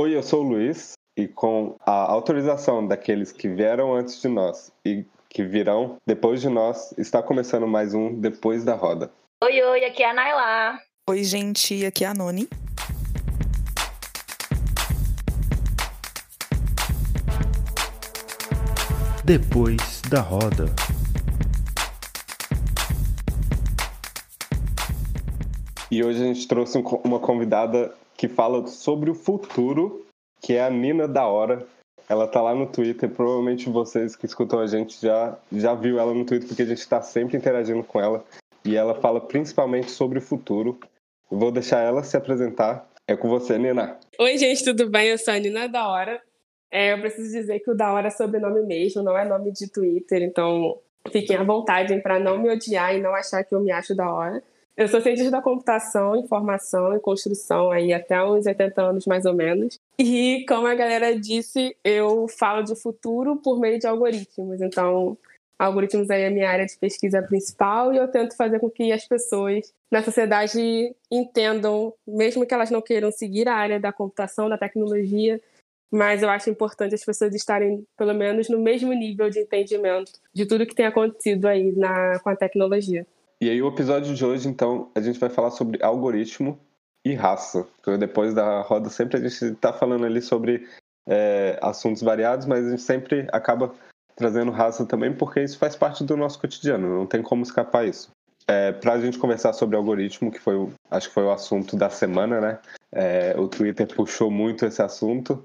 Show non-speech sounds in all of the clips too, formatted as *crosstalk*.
Oi, eu sou o Luiz e com a autorização daqueles que vieram antes de nós e que virão depois de nós, está começando mais um Depois da Roda. Oi, oi, aqui é a Naila. Oi, gente, aqui é a Noni. Depois da Roda. E hoje a gente trouxe uma convidada que fala sobre o futuro, que é a Nina da Hora. Ela tá lá no Twitter, provavelmente vocês que escutam a gente já, já viu ela no Twitter, porque a gente está sempre interagindo com ela. E ela fala principalmente sobre o futuro. Vou deixar ela se apresentar. É com você, Nina. Oi, gente, tudo bem? Eu sou a Nina da Hora. É, eu preciso dizer que o da Hora é sobrenome mesmo, não é nome de Twitter, então fiquem à vontade para não me odiar e não achar que eu me acho da hora. Eu sou cientista da computação, informação e construção aí até uns 80 anos mais ou menos. E como a galera disse, eu falo de futuro por meio de algoritmos. Então, algoritmos aí é a minha área de pesquisa principal e eu tento fazer com que as pessoas na sociedade entendam, mesmo que elas não queiram seguir a área da computação, da tecnologia, mas eu acho importante as pessoas estarem pelo menos no mesmo nível de entendimento de tudo que tem acontecido aí na, com a tecnologia. E aí o episódio de hoje, então, a gente vai falar sobre algoritmo e raça. Porque depois da roda sempre a gente está falando ali sobre é, assuntos variados, mas a gente sempre acaba trazendo raça também, porque isso faz parte do nosso cotidiano, não tem como escapar isso. É, Para a gente conversar sobre algoritmo, que foi, o, acho que foi o assunto da semana, né? É, o Twitter puxou muito esse assunto,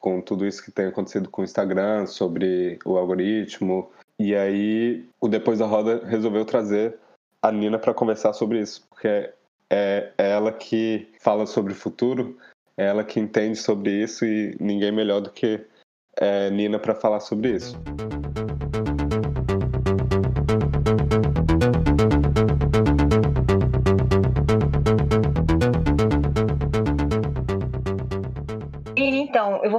com tudo isso que tem acontecido com o Instagram, sobre o algoritmo. E aí, o Depois da Roda resolveu trazer a Nina para conversar sobre isso, porque é, é ela que fala sobre o futuro, é ela que entende sobre isso e ninguém melhor do que é, Nina para falar sobre isso.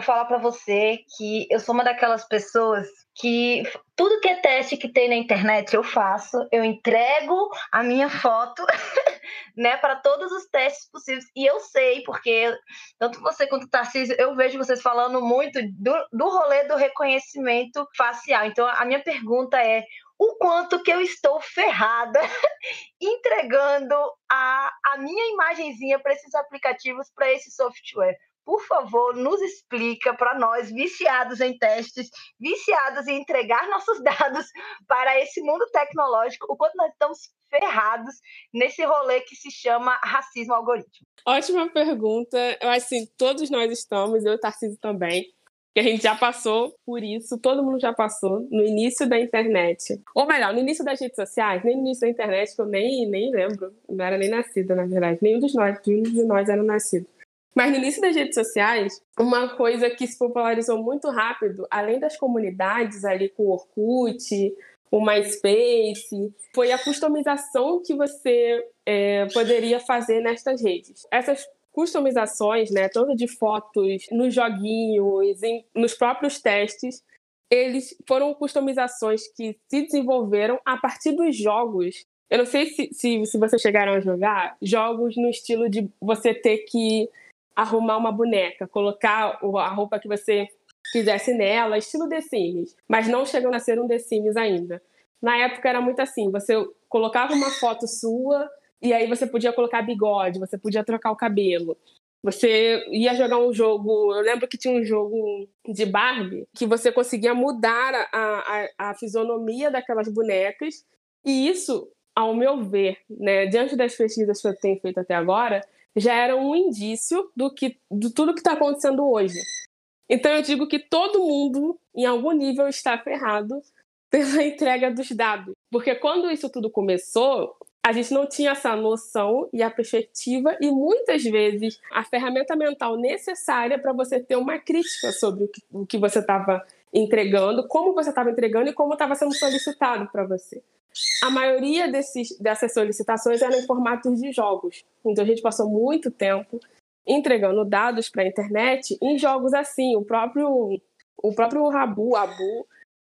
Falar para você que eu sou uma daquelas pessoas que tudo que é teste que tem na internet eu faço, eu entrego a minha foto, *laughs* né, para todos os testes possíveis. E eu sei, porque tanto você quanto o Tarcísio, eu vejo vocês falando muito do, do rolê do reconhecimento facial. Então, a minha pergunta é: o quanto que eu estou ferrada *laughs* entregando a, a minha imagenzinha para esses aplicativos, para esse software por favor, nos explica para nós, viciados em testes, viciados em entregar *laughs* nossos dados para esse mundo tecnológico, o quanto nós estamos ferrados nesse rolê que se chama racismo algoritmo. Ótima pergunta. Eu acho assim, todos nós estamos, eu e Tarcísio também, que a gente já passou por isso, todo mundo já passou no início da internet. Ou melhor, no início das redes sociais, nem no início da internet, que eu nem, nem lembro, não era nem nascida, na verdade. Nenhum dos nós, nenhum de nós era nascido. Mas no início das redes sociais, uma coisa que se popularizou muito rápido, além das comunidades ali com o Orkut, o MySpace, foi a customização que você é, poderia fazer nestas redes. Essas customizações, né, tanto de fotos, nos joguinhos, em, nos próprios testes, eles foram customizações que se desenvolveram a partir dos jogos. Eu não sei se, se, se vocês chegaram a jogar jogos no estilo de você ter que arrumar uma boneca, colocar a roupa que você quisesse nela, estilo The Sims, mas não chegando a ser um The Sims ainda. Na época era muito assim, você colocava uma foto sua e aí você podia colocar bigode, você podia trocar o cabelo. Você ia jogar um jogo, eu lembro que tinha um jogo de Barbie que você conseguia mudar a, a, a fisionomia daquelas bonecas e isso, ao meu ver, né, diante das pesquisas que eu tenho feito até agora, já era um indício do que de tudo que está acontecendo hoje. Então eu digo que todo mundo, em algum nível, está ferrado *laughs* pela entrega dos dados. Porque quando isso tudo começou, a gente não tinha essa noção e a perspectiva, e muitas vezes a ferramenta mental necessária para você ter uma crítica sobre o que, o que você estava entregando, como você estava entregando e como estava sendo solicitado para você a maioria desses, dessas solicitações eram em formatos de jogos. Então a gente passou muito tempo entregando dados para a internet em jogos assim. O próprio, o próprio Rabu, Abu,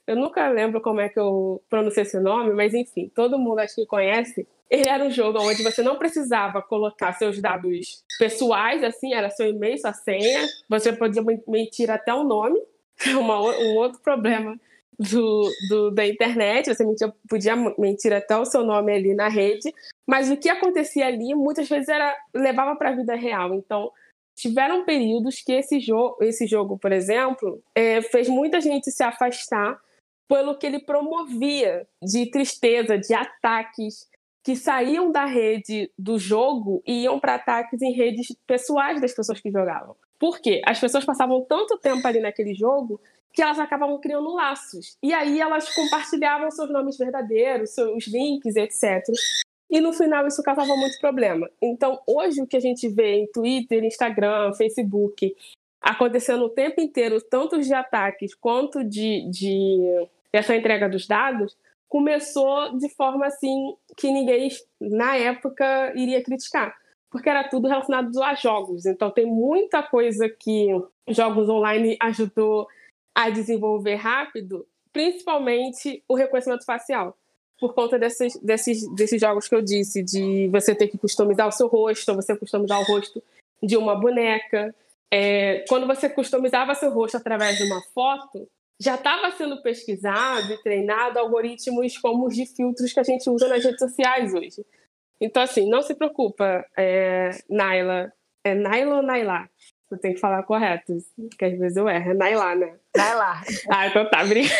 eu nunca lembro como é que eu pronuncio esse nome, mas enfim, todo mundo acho que conhece. Ele era um jogo onde você não precisava colocar seus dados pessoais, assim, era seu e-mail, sua senha. Você podia mentir até o nome, *laughs* uma, um outro problema do, do, da internet, você mentia, podia mentir até o seu nome ali na rede, mas o que acontecia ali muitas vezes era levava para a vida real. Então, tiveram períodos que esse jogo, esse jogo por exemplo, é, fez muita gente se afastar pelo que ele promovia de tristeza, de ataques, que saíam da rede do jogo e iam para ataques em redes pessoais das pessoas que jogavam. Por quê? As pessoas passavam tanto tempo ali naquele jogo que elas acabavam criando laços. E aí elas compartilhavam seus nomes verdadeiros, seus links, etc. E no final isso causava muito problema. Então, hoje o que a gente vê em Twitter, Instagram, Facebook, acontecendo o tempo inteiro, tanto de ataques quanto de, de essa entrega dos dados, começou de forma assim que ninguém na época iria criticar, porque era tudo relacionado a jogos. Então tem muita coisa que jogos online ajudou a desenvolver rápido, principalmente o reconhecimento facial. Por conta desses, desses, desses jogos que eu disse, de você ter que customizar o seu rosto, você customizar o rosto de uma boneca. É, quando você customizava seu rosto através de uma foto, já estava sendo pesquisado e treinado algoritmos como os de filtros que a gente usa nas redes sociais hoje. Então, assim, não se preocupa, é, Naila. É Naila ou Naila? Você tem que falar correto, porque às vezes eu erro. É Naila, né? Naila. *laughs* ah, então tá, obrigada.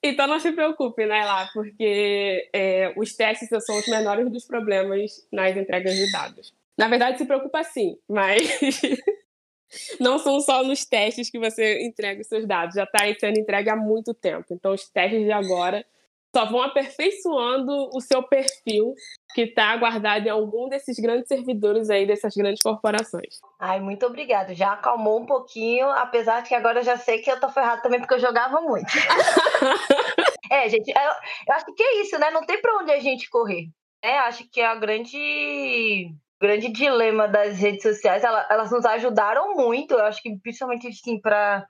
Então não se preocupe, Naila, porque é, os testes são os menores dos problemas nas entregas de dados. Na verdade, se preocupa sim, mas *laughs* não são só nos testes que você entrega os seus dados, já está sendo entregue há muito tempo. Então, os testes de agora só vão aperfeiçoando o seu perfil que está guardado em algum desses grandes servidores aí dessas grandes corporações. Ai, muito obrigada. Já acalmou um pouquinho, apesar de que agora eu já sei que eu tô ferrado também porque eu jogava muito. *laughs* é, gente, eu, eu, acho que é isso, né? Não tem para onde a gente correr. É, acho que é a grande grande dilema das redes sociais, elas nos ajudaram muito, eu acho que principalmente assim, para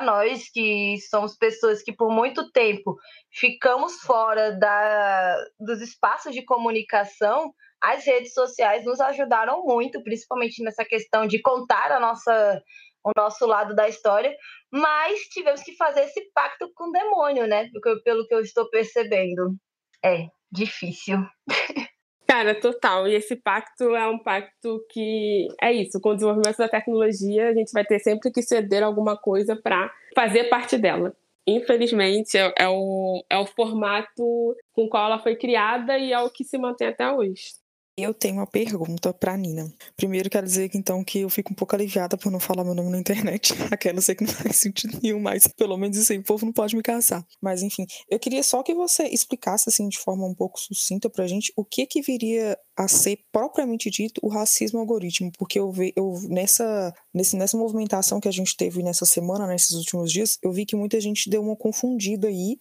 nós que somos pessoas que por muito tempo ficamos fora da, dos espaços de comunicação, as redes sociais nos ajudaram muito, principalmente nessa questão de contar a nossa, o nosso lado da história, mas tivemos que fazer esse pacto com o demônio, né? Pelo que eu estou percebendo. É difícil. *laughs* Cara, total. E esse pacto é um pacto que é isso. Com o desenvolvimento da tecnologia, a gente vai ter sempre que ceder alguma coisa para fazer parte dela. Infelizmente, é, é, o, é o formato com o qual ela foi criada e é o que se mantém até hoje. Eu tenho uma pergunta pra Nina. Primeiro, quero dizer que então que eu fico um pouco aliviada por não falar meu nome na internet. *laughs* Aquela eu sei que não faz sentido nenhum, mas pelo menos isso aí o povo não pode me caçar. Mas enfim, eu queria só que você explicasse assim de forma um pouco sucinta pra gente o que que viria a ser propriamente dito o racismo algoritmo, porque eu vi eu nessa nesse, nessa movimentação que a gente teve nessa semana, nesses últimos dias, eu vi que muita gente deu uma confundida aí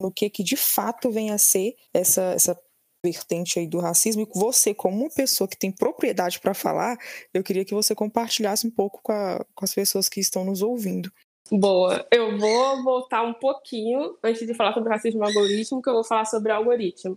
no que que de fato vem a ser essa, essa vertente aí do racismo e você, como uma pessoa que tem propriedade para falar, eu queria que você compartilhasse um pouco com, a, com as pessoas que estão nos ouvindo. Boa, eu vou voltar um pouquinho antes de falar sobre racismo algoritmo, que eu vou falar sobre algoritmo.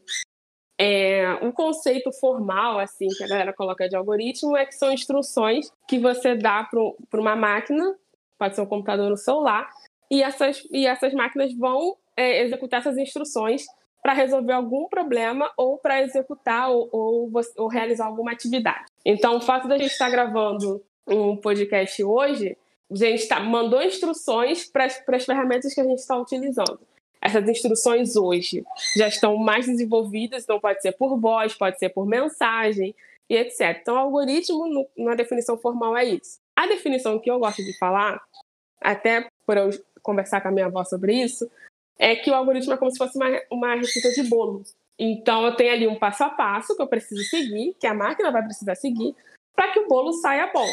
É, um conceito formal, assim, que a galera coloca de algoritmo é que são instruções que você dá para uma máquina, pode ser um computador no celular, e essas, e essas máquinas vão é, executar essas instruções para resolver algum problema ou para executar ou, ou, ou, realizar alguma atividade. Então, o fato da gente estar gravando um podcast hoje, a gente tá, mandou instruções para as ferramentas que a gente está utilizando. Essas instruções hoje já estão mais desenvolvidas, então pode ser por voz, pode ser por mensagem e etc. Então, o algoritmo, no, na definição formal, é isso. A definição que eu gosto de falar, até por eu conversar com a minha avó sobre isso, é que o algoritmo é como se fosse uma, uma receita de bolo. Então, eu tenho ali um passo a passo que eu preciso seguir, que a máquina vai precisar seguir, para que o bolo saia bom.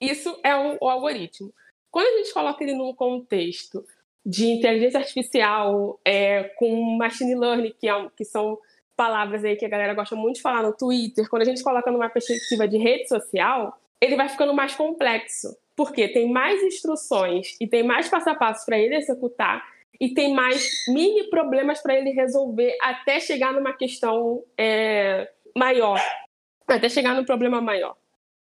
Isso é o, algoritmo. Quando a gente coloca ele num contexto de inteligência artificial, é, com machine learning, que, é, que são palavras aí que a galera gosta muito de falar no Twitter, quando a gente coloca numa perspectiva de rede social, ele vai ficando mais complexo. Porque tem mais instruções e tem mais passo a passo para ele executar e tem mais mini problemas para ele resolver até chegar numa questão é, maior, até chegar num problema maior.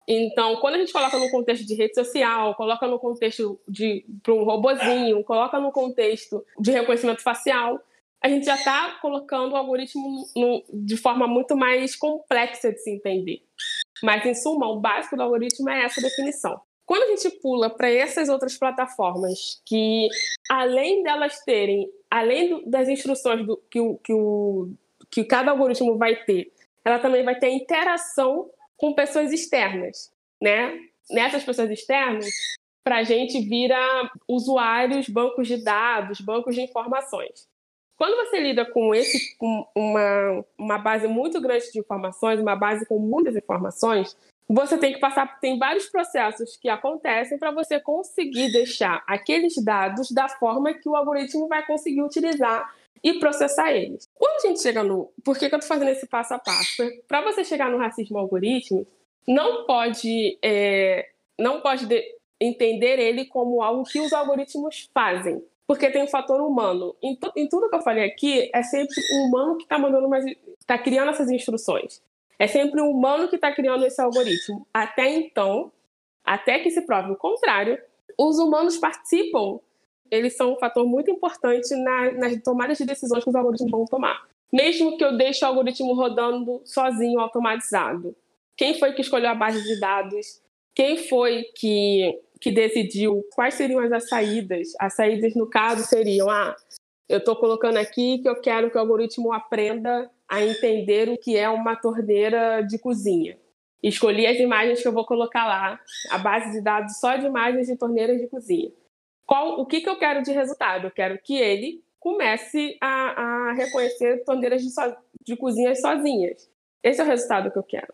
Então, quando a gente coloca no contexto de rede social, coloca no contexto de para um robozinho, coloca no contexto de reconhecimento facial, a gente já está colocando o algoritmo no, de forma muito mais complexa de se entender. Mas, em suma, o básico do algoritmo é essa definição. Quando a gente pula para essas outras plataformas, que além delas terem, além do, das instruções do, que, o, que, o, que cada algoritmo vai ter, ela também vai ter interação com pessoas externas, né? Nessas pessoas externas, para a gente vira usuários, bancos de dados, bancos de informações. Quando você lida com esse, com uma, uma base muito grande de informações, uma base com muitas informações, você tem que passar, tem vários processos que acontecem para você conseguir deixar aqueles dados da forma que o algoritmo vai conseguir utilizar e processar eles. Quando a gente chega no. Por que, que eu estou fazendo esse passo a passo? Para você chegar no racismo algoritmo, não pode, é, não pode de, entender ele como algo que os algoritmos fazem. Porque tem o um fator humano. Em, em, tudo que eu falei aqui, é sempre o humano que está mandando mais. está criando essas instruções. É sempre o humano que está criando esse algoritmo. Até então, até que se prove o contrário, os humanos participam eles são um fator muito importante na, nas tomadas de decisões que os algoritmos vão tomar. Mesmo que eu deixe o algoritmo rodando sozinho, automatizado. Quem foi que escolheu a base de dados? Quem foi que, que decidiu quais seriam as saídas? As saídas, no caso, seriam: ah, eu estou colocando aqui que eu quero que o algoritmo aprenda a entender o que é uma torneira de cozinha. Escolhi as imagens que eu vou colocar lá, a base de dados só de imagens de torneiras de cozinha. Qual, o que, que eu quero de resultado? Eu quero que ele comece a, a reconhecer torneiras de, so, de sozinhas. Esse é o resultado que eu quero.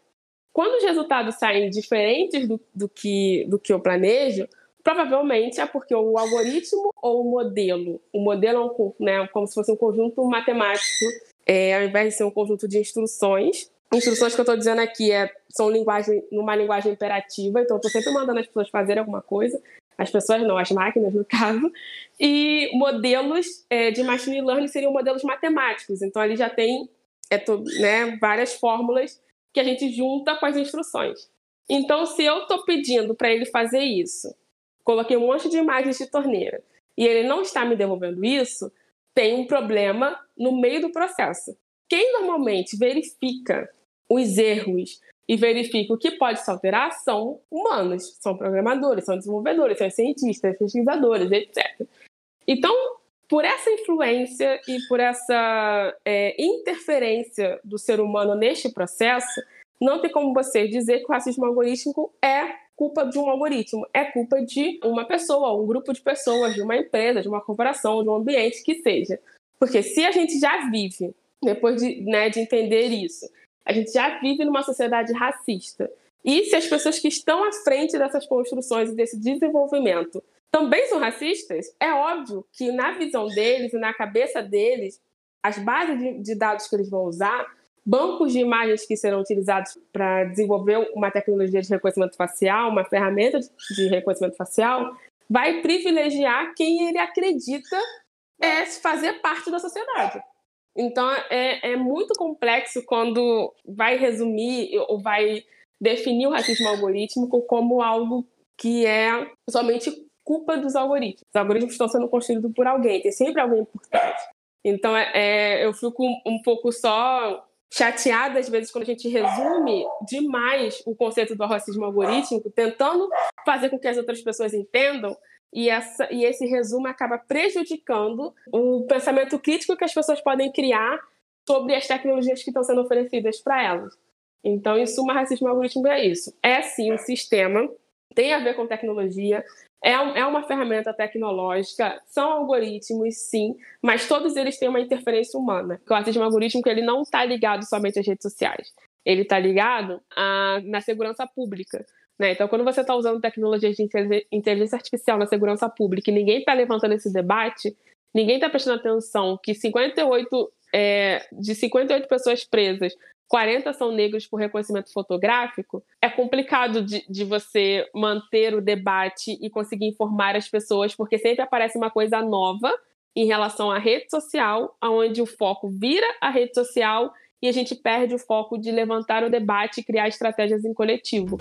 Quando os resultados saem diferentes do, do, que, do que eu planejo, provavelmente é porque o algoritmo ou o modelo, o modelo é um, né, como se fosse um conjunto matemático, é, ao invés de ser um conjunto de instruções. Instruções que eu estou dizendo aqui é, são linguagem, numa linguagem imperativa, então eu estou sempre mandando as pessoas fazerem alguma coisa as pessoas não, as máquinas no *laughs* caso, e modelos é, de machine learning seriam modelos matemáticos, então ali já tem é, to, né, várias fórmulas que a gente junta com as instruções. Então, se eu estou pedindo para ele fazer isso, coloquei um monte de imagens de torneira, e ele não está me devolvendo isso, tem um problema no meio do processo. Quem normalmente verifica os erros e verifica o que pode se alterar são humanos, são programadores, são desenvolvedores, são cientistas, pesquisadores, etc. Então, por essa influência e por essa é, interferência do ser humano neste processo, não tem como você dizer que o racismo algorítmico é culpa de um algoritmo, é culpa de uma pessoa, um grupo de pessoas, de uma empresa, de uma corporação, de um ambiente que seja. Porque se a gente já vive, depois de, né, de entender isso, a gente já vive numa sociedade racista. E se as pessoas que estão à frente dessas construções e desse desenvolvimento também são racistas, é óbvio que na visão deles e na cabeça deles, as bases de, de dados que eles vão usar, bancos de imagens que serão utilizados para desenvolver uma tecnologia de reconhecimento facial, uma ferramenta de reconhecimento facial, vai privilegiar quem ele acredita é fazer parte da sociedade. Então é, é muito complexo quando vai resumir ou vai definir o racismo algorítmico como algo que é somente culpa dos algoritmos. Os algoritmos estão sendo construídos por alguém, tem sempre alguém por trás. Então é, é, eu fico um pouco só chateada às vezes quando a gente resume demais o conceito do racismo algorítmico, tentando fazer com que as outras pessoas entendam e, essa, e esse resumo acaba prejudicando o pensamento crítico que as pessoas podem criar sobre as tecnologias que estão sendo oferecidas para elas. Então, em suma, racismo algoritmo é isso. É sim um sistema, tem a ver com tecnologia, é, é uma ferramenta tecnológica, são algoritmos, sim, mas todos eles têm uma interferência humana. O racismo algorítmico ele não está ligado somente às redes sociais. Ele está ligado a, na segurança pública. Né? Então, quando você está usando tecnologias de inteligência artificial na segurança pública e ninguém está levantando esse debate, ninguém está prestando atenção que 58, é, de 58 pessoas presas, 40 são negros por reconhecimento fotográfico, é complicado de, de, você manter o debate e conseguir informar as pessoas, porque sempre aparece uma coisa nova em relação à rede social, onde o foco vira a rede social e a gente perde o foco de levantar o debate e criar estratégias em coletivo.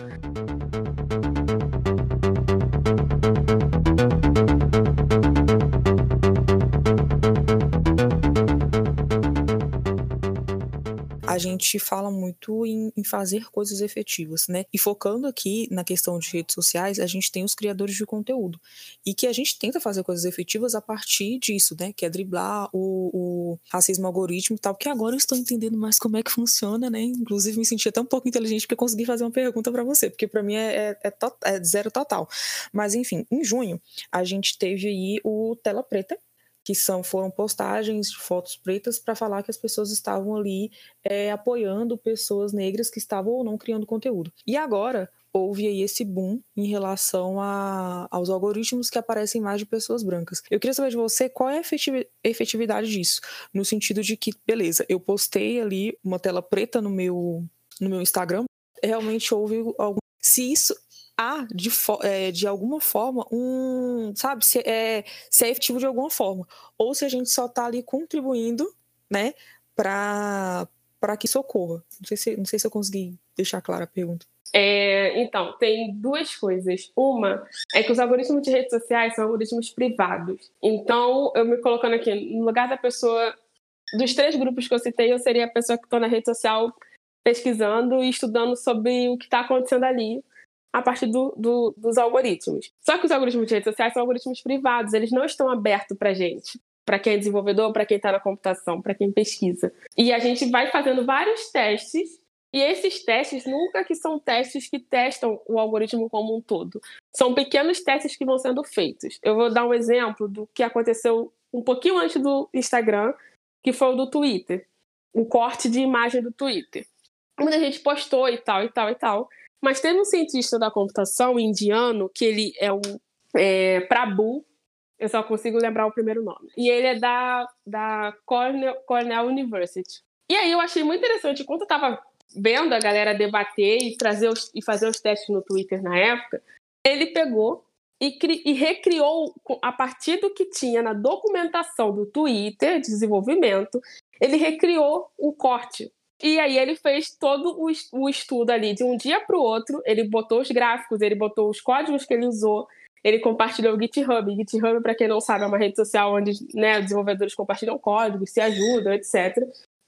A gente fala muito em, em, fazer coisas efetivas, né? E focando aqui na questão de redes sociais, a gente tem os criadores de conteúdo. E que a gente tenta fazer coisas efetivas a partir disso, né? Que é driblar o, o racismo algoritmo e tal, que agora eu estou entendendo mais como é que funciona, né? Inclusive me senti até um pouco inteligente porque consegui fazer uma pergunta para você, porque para mim é, é, é, é zero total. Mas enfim, em junho a gente teve aí o Tela Preta, que são foram postagens de fotos pretas para falar que as pessoas estavam ali é, apoiando pessoas negras que estavam ou não criando conteúdo. E agora houve aí esse boom em relação a, aos algoritmos que aparecem mais de pessoas brancas. Eu queria saber de você qual é a efetividade disso, no sentido de que, beleza, eu postei ali uma tela preta no meu, no meu Instagram, realmente houve algum. Se isso há de, é, de alguma forma um, sabe, se é, se é efetivo de alguma forma, ou se a gente só está ali contribuindo, né, para para que socorra. Não sei se não sei se eu consegui deixar clara a pergunta. É, então, tem duas coisas. Uma é que os algoritmos de redes sociais são algoritmos privados. Então, eu me colocando aqui no lugar da pessoa, dos três grupos que eu citei, eu seria a pessoa que estou na rede social pesquisando e estudando sobre o que está acontecendo ali a partir do, do, dos algoritmos. Só que os algoritmos de redes sociais são algoritmos privados, eles não estão abertos para gente, para quem é desenvolvedor, para quem está na computação, para quem pesquisa. E a gente vai fazendo vários testes e esses testes nunca que são testes que testam o algoritmo como um todo. São pequenos testes que vão sendo feitos. Eu vou dar um exemplo do que aconteceu um pouquinho antes do Instagram, que foi o do Twitter. O corte de imagem do Twitter. Muita gente postou e tal, e tal, e tal. Mas teve um cientista da computação indiano, que ele é o é, Prabhu, eu só consigo lembrar o primeiro nome. E ele é da, da Cornell, Cornell University. E aí eu achei muito interessante, enquanto eu estava vendo a galera debater e, trazer os, e fazer os testes no Twitter na época, ele pegou e, cri, e recriou, a partir do que tinha na documentação do Twitter de desenvolvimento, ele recriou o corte e aí ele fez todo o estudo ali de um dia para o outro. Ele botou os gráficos, ele botou os códigos que ele usou, ele compartilhou o GitHub. GitHub, para quem não sabe, é uma rede social onde né, desenvolvedores compartilham códigos, se ajudam, etc.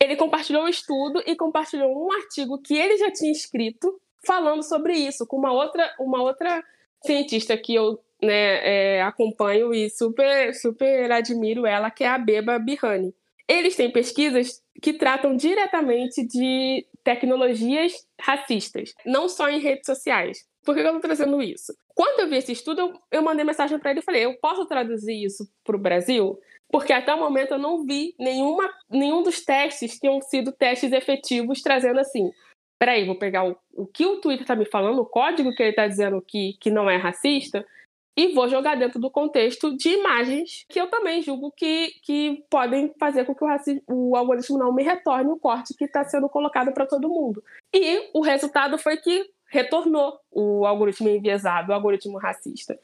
Ele compartilhou o estudo e compartilhou um artigo que ele já tinha escrito falando sobre isso com uma outra, uma outra cientista que eu né, é, acompanho e super, super admiro ela, que é a Beba Bihani. Eles têm pesquisas que tratam diretamente de tecnologias racistas, não só em redes sociais. Por que eu estou trazendo isso? Quando eu vi esse estudo, eu, mandei mensagem para ele e falei: eu posso traduzir isso para o Brasil? Porque até o momento eu não vi nenhuma, nenhum dos testes tenham sido testes efetivos trazendo assim. Peraí, vou pegar o, o que o Twitter está me falando, o código que ele está dizendo que, que não é racista, e vou jogar dentro do contexto de imagens que eu também julgo que, que podem fazer com que o, racismo, o algoritmo não me retorne o corte que está sendo colocado para todo mundo. E o resultado foi que retornou o algoritmo enviesado, o algoritmo racista.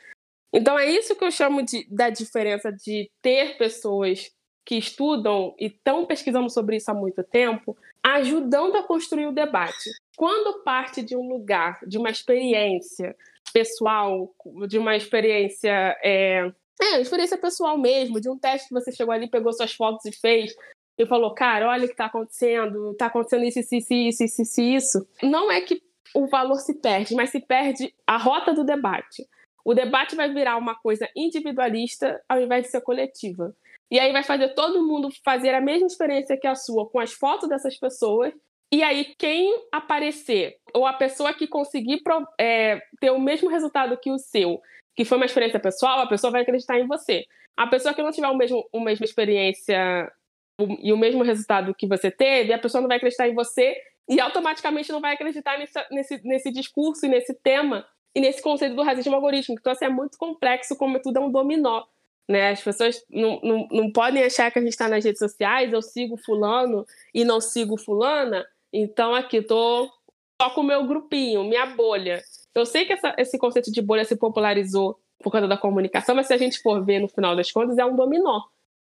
Então é isso que eu chamo de, da diferença de ter pessoas que estudam e estão pesquisando sobre isso há muito tempo, ajudando a construir o debate. Quando parte de um lugar, de uma experiência, pessoal, de uma experiência. É, é, experiência pessoal mesmo, de um teste que você chegou ali, pegou suas fotos e fez, e falou, cara, olha o que está acontecendo, está acontecendo isso, isso, isso, isso, isso, isso. Não é que o valor se perde, mas se perde a rota do debate. O debate vai virar uma coisa individualista ao invés de ser coletiva. E aí vai fazer todo mundo fazer a mesma experiência que a sua, com as fotos dessas pessoas, e aí, quem aparecer, ou a pessoa que conseguir é, ter o mesmo resultado que o seu, que foi uma experiência pessoal, a pessoa vai acreditar em você. A pessoa que não tiver o mesmo, a mesma experiência e o mesmo resultado que você teve, a pessoa não vai acreditar em você e automaticamente não vai acreditar nesse, nesse, nesse discurso e nesse tema e nesse conceito do racismo algorítmico. Então, assim, é muito complexo, como tudo é um dominó. Né? As pessoas não, não, não podem achar que a gente está nas redes sociais, eu sigo fulano e não sigo fulana, então, aqui, tô só com o meu grupinho, minha bolha. Eu sei que essa, esse conceito de bolha se popularizou por causa da comunicação, mas se a gente for ver no final das contas, é um dominó.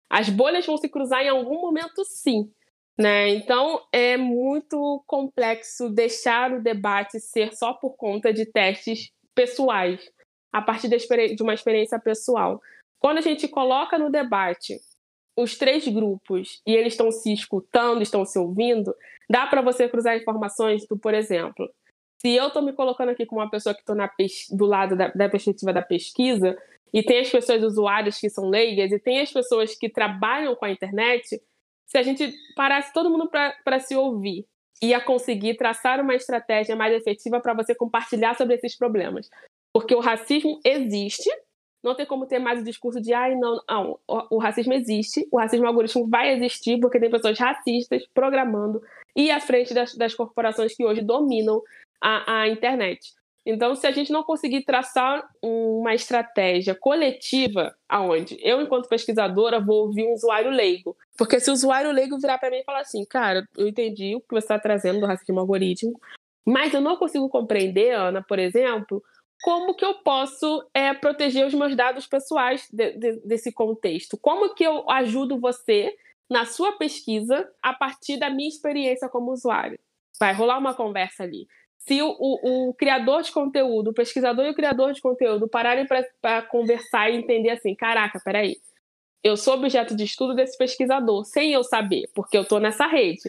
As bolhas vão se cruzar em algum momento, sim. Né? Então, é muito complexo deixar o debate ser só por conta de testes pessoais, a partir de uma experiência pessoal. Quando a gente coloca no debate os três grupos e eles estão se escutando, estão se ouvindo, dá para você cruzar informações do, por exemplo, se eu estou me colocando aqui como uma pessoa que estou do lado da, da, perspectiva da pesquisa, e tem as pessoas usuárias que são leigas, e tem as pessoas que trabalham com a internet, se a gente parasse todo mundo para se ouvir, ia conseguir traçar uma estratégia mais efetiva para você compartilhar sobre esses problemas. Porque o racismo existe, não tem como ter mais o discurso de ai, não, não, o, racismo existe, o racismo algoritmo vai existir porque tem pessoas racistas programando e à frente das, das corporações que hoje dominam a, a internet. Então, se a gente não conseguir traçar uma estratégia coletiva, aonde eu, enquanto pesquisadora, vou ouvir um usuário leigo. Porque se o usuário leigo virar para mim e falar assim, cara, eu entendi o que você está trazendo do racismo algorítmico, mas eu não consigo compreender, Ana, por exemplo, como que eu posso é, proteger os meus dados pessoais de, de, desse contexto? Como que eu ajudo você na sua pesquisa a partir da minha experiência como usuário? Vai rolar uma conversa ali se o, o, o, criador de conteúdo, o pesquisador e o criador de conteúdo pararem para conversar e entender assim: caraca, peraí, eu sou objeto de estudo desse pesquisador, sem eu saber, porque eu estou nessa rede.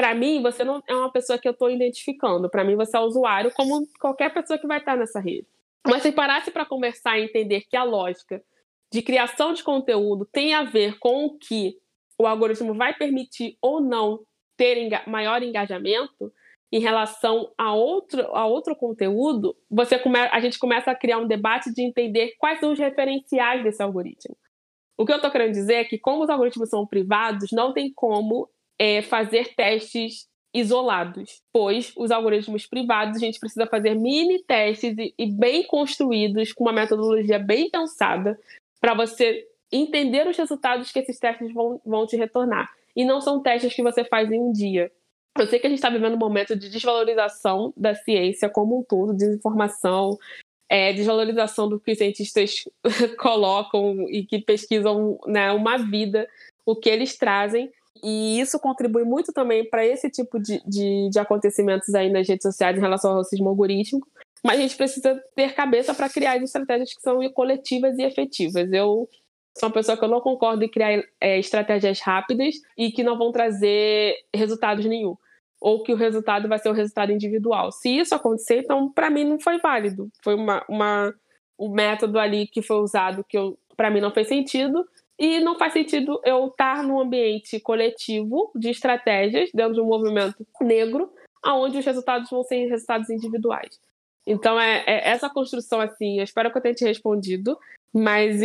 Para mim, você não é uma pessoa que eu estou identificando. Para mim, você é usuário como qualquer pessoa que vai estar nessa rede. Mas se parasse para conversar e entender que a lógica de criação de conteúdo tem a ver com o que o algoritmo vai permitir ou não ter maior engajamento, em relação a outro, a outro conteúdo, você come, a gente começa a criar um debate de entender quais são os referenciais desse algoritmo. O que eu estou querendo dizer é que, como os algoritmos são privados, não tem como é, fazer testes isolados, pois os algoritmos privados a gente precisa fazer mini testes e, e bem construídos, com uma metodologia bem pensada, para você entender os resultados que esses testes vão, vão te retornar. E não são testes que você faz em um dia. Eu sei que a gente está vivendo um momento de desvalorização da ciência como um todo, desinformação, é, desvalorização do que os cientistas *laughs* colocam e que pesquisam né, uma vida, o que eles trazem. E isso contribui muito também para esse tipo de, de, de, acontecimentos aí nas redes sociais em relação ao racismo algorítmico. Mas a gente precisa ter cabeça para criar estratégias que são coletivas e efetivas. Eu sou uma pessoa que eu não concordo em criar é, estratégias rápidas e que não vão trazer resultados nenhum. Ou que o resultado vai ser o resultado individual. Se isso acontecer, então, para mim, não foi válido. Foi uma, uma, um método ali que foi usado que para mim não fez sentido. E não faz sentido eu estar num ambiente coletivo de estratégias dentro de um movimento negro, aonde os resultados vão ser resultados individuais. Então, é, é, essa construção, assim, eu espero que eu tenha te respondido. Mas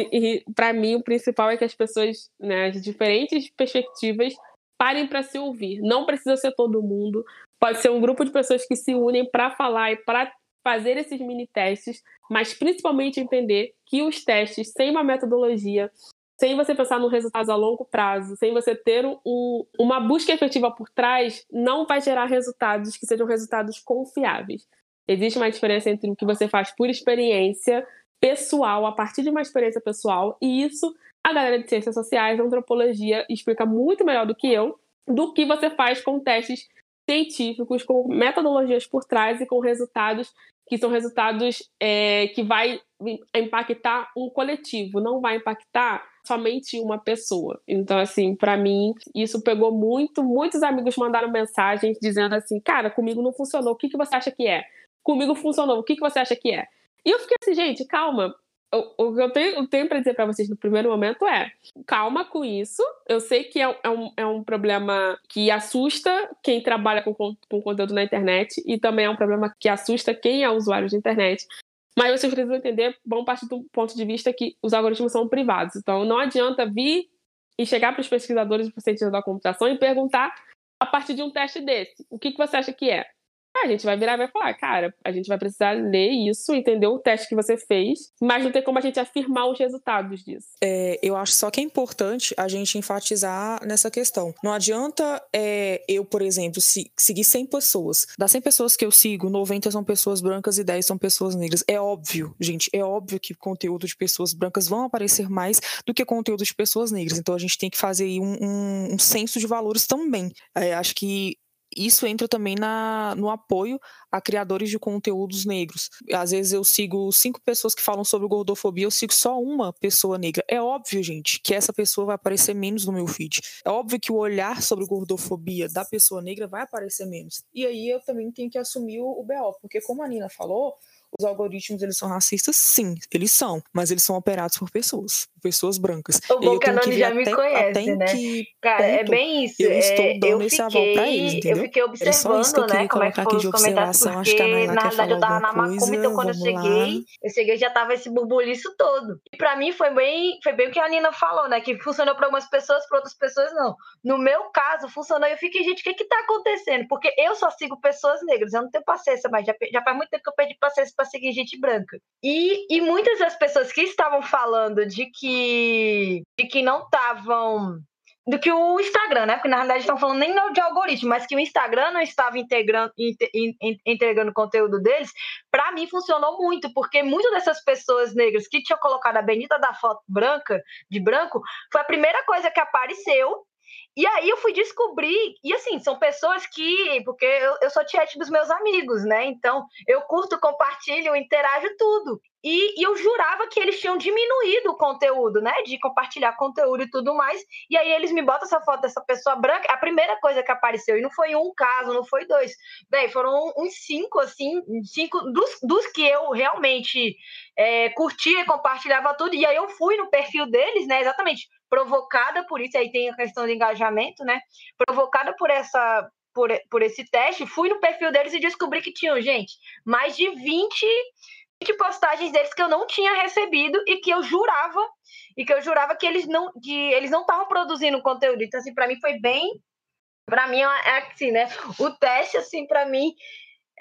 para mim o principal é que as pessoas, né, as diferentes perspectivas parem para se ouvir. Não precisa ser todo mundo, pode ser um grupo de pessoas que se unem para falar e para fazer esses mini testes, mas principalmente entender que os testes sem uma metodologia, sem você pensar no resultado a longo prazo, sem você ter um, uma busca efetiva por trás, não vai gerar resultados que sejam resultados confiáveis. Existe uma diferença entre o que você faz por experiência pessoal, a partir de uma experiência pessoal, e isso a galera de ciências sociais, antropologia, explica muito melhor do que eu, do que você faz com testes científicos, com metodologias por trás e com resultados que são resultados é, que vai impactar um coletivo, não vai impactar somente uma pessoa. Então, assim, para mim, isso pegou muito. Muitos amigos mandaram mensagens dizendo assim: cara, comigo não funcionou, o que, que você acha que é? Comigo funcionou, o que, que você acha que é? E eu fiquei assim, gente, calma. O, que eu tenho, tenho para dizer para vocês no primeiro momento é: calma com isso. Eu sei que é, é, um, é um problema que assusta quem trabalha com, com conteúdo na internet e também é um problema que assusta quem é usuário de internet. Mas vocês precisam entender, bom parte do ponto de vista que os algoritmos são privados. Então não adianta vir e chegar para os pesquisadores e cientistas da computação e perguntar a partir de um teste desse: o que, que você acha que é? A gente vai virar e vai falar, cara, a gente vai precisar ler isso, entender o teste que você fez, mas não tem como a gente afirmar os resultados disso. É, eu acho só que é importante a gente enfatizar nessa questão. Não adianta é, eu, por exemplo, se, seguir 100 pessoas. Das 100 pessoas que eu sigo, 90 são pessoas brancas e 10 são pessoas negras. É óbvio, gente, é óbvio que conteúdo de pessoas brancas vão aparecer mais do que conteúdo de pessoas negras. Então a gente tem que fazer um, um, um senso de valores também. É, acho que isso entra também na, no apoio a criadores de conteúdos negros. Às vezes eu sigo cinco pessoas que falam sobre gordofobia, eu sigo só uma pessoa negra. É óbvio, gente, que essa pessoa vai aparecer menos no meu feed. É óbvio que o olhar sobre gordofobia da pessoa negra vai aparecer menos. E aí eu também tenho que assumir o, o BO, porque como a Nina falou, os algoritmos, eles são racistas? Sim, eles são. Mas eles são operados por pessoas. Pessoas brancas. O Bocanone já me até, conhece, até né? Que Cara, é bem isso. Eu estou é, dando eu esse aval pra eles, entendeu? Eu fiquei observando, né? Como é que foram os comentários. Porque, na verdade, eu tava na Macumba, então quando eu cheguei, lá. eu cheguei já tava esse burbuliço todo. E pra mim foi bem, foi bem o que a Nina falou, né? Que funcionou pra algumas pessoas, pra outras pessoas não. No meu caso, funcionou eu fiquei, gente, o que que tá acontecendo? Porque eu só sigo pessoas negras, eu não tenho paciência, mas já, já faz muito tempo que eu perdi paciência pra seguir gente branca. E, e muitas das pessoas que estavam falando de que, de que não estavam do que o Instagram, né? Porque na realidade estão falando nem de algoritmo, mas que o Instagram não estava integrando, entregando conteúdo deles, para mim funcionou muito, porque muitas dessas pessoas negras que tinham colocado a benita da foto branca, de branco, foi a primeira coisa que apareceu e aí eu fui descobrir, e assim, são pessoas que, porque eu, eu sou tiete dos meus amigos, né? Então eu curto, compartilho, interajo tudo. E, e, eu jurava que eles tinham diminuído o conteúdo, né? De compartilhar conteúdo e tudo mais. E aí eles me botam essa foto dessa pessoa branca. A primeira coisa que apareceu, e não foi um caso, não foi dois. Bem, foram uns cinco, assim, cinco dos, dos que eu realmente é, curtia compartilhava tudo. E aí eu fui no perfil deles, né? Exatamente provocada por isso, aí tem a questão de engajamento, né? Provocada por essa por, por esse teste, fui no perfil deles e descobri que tinham, gente, mais de 20, 20 postagens deles que eu não tinha recebido e que eu jurava e que eu jurava que eles não que eles não estavam produzindo conteúdo. Então assim, para mim foi bem para mim é assim, né? O teste assim para mim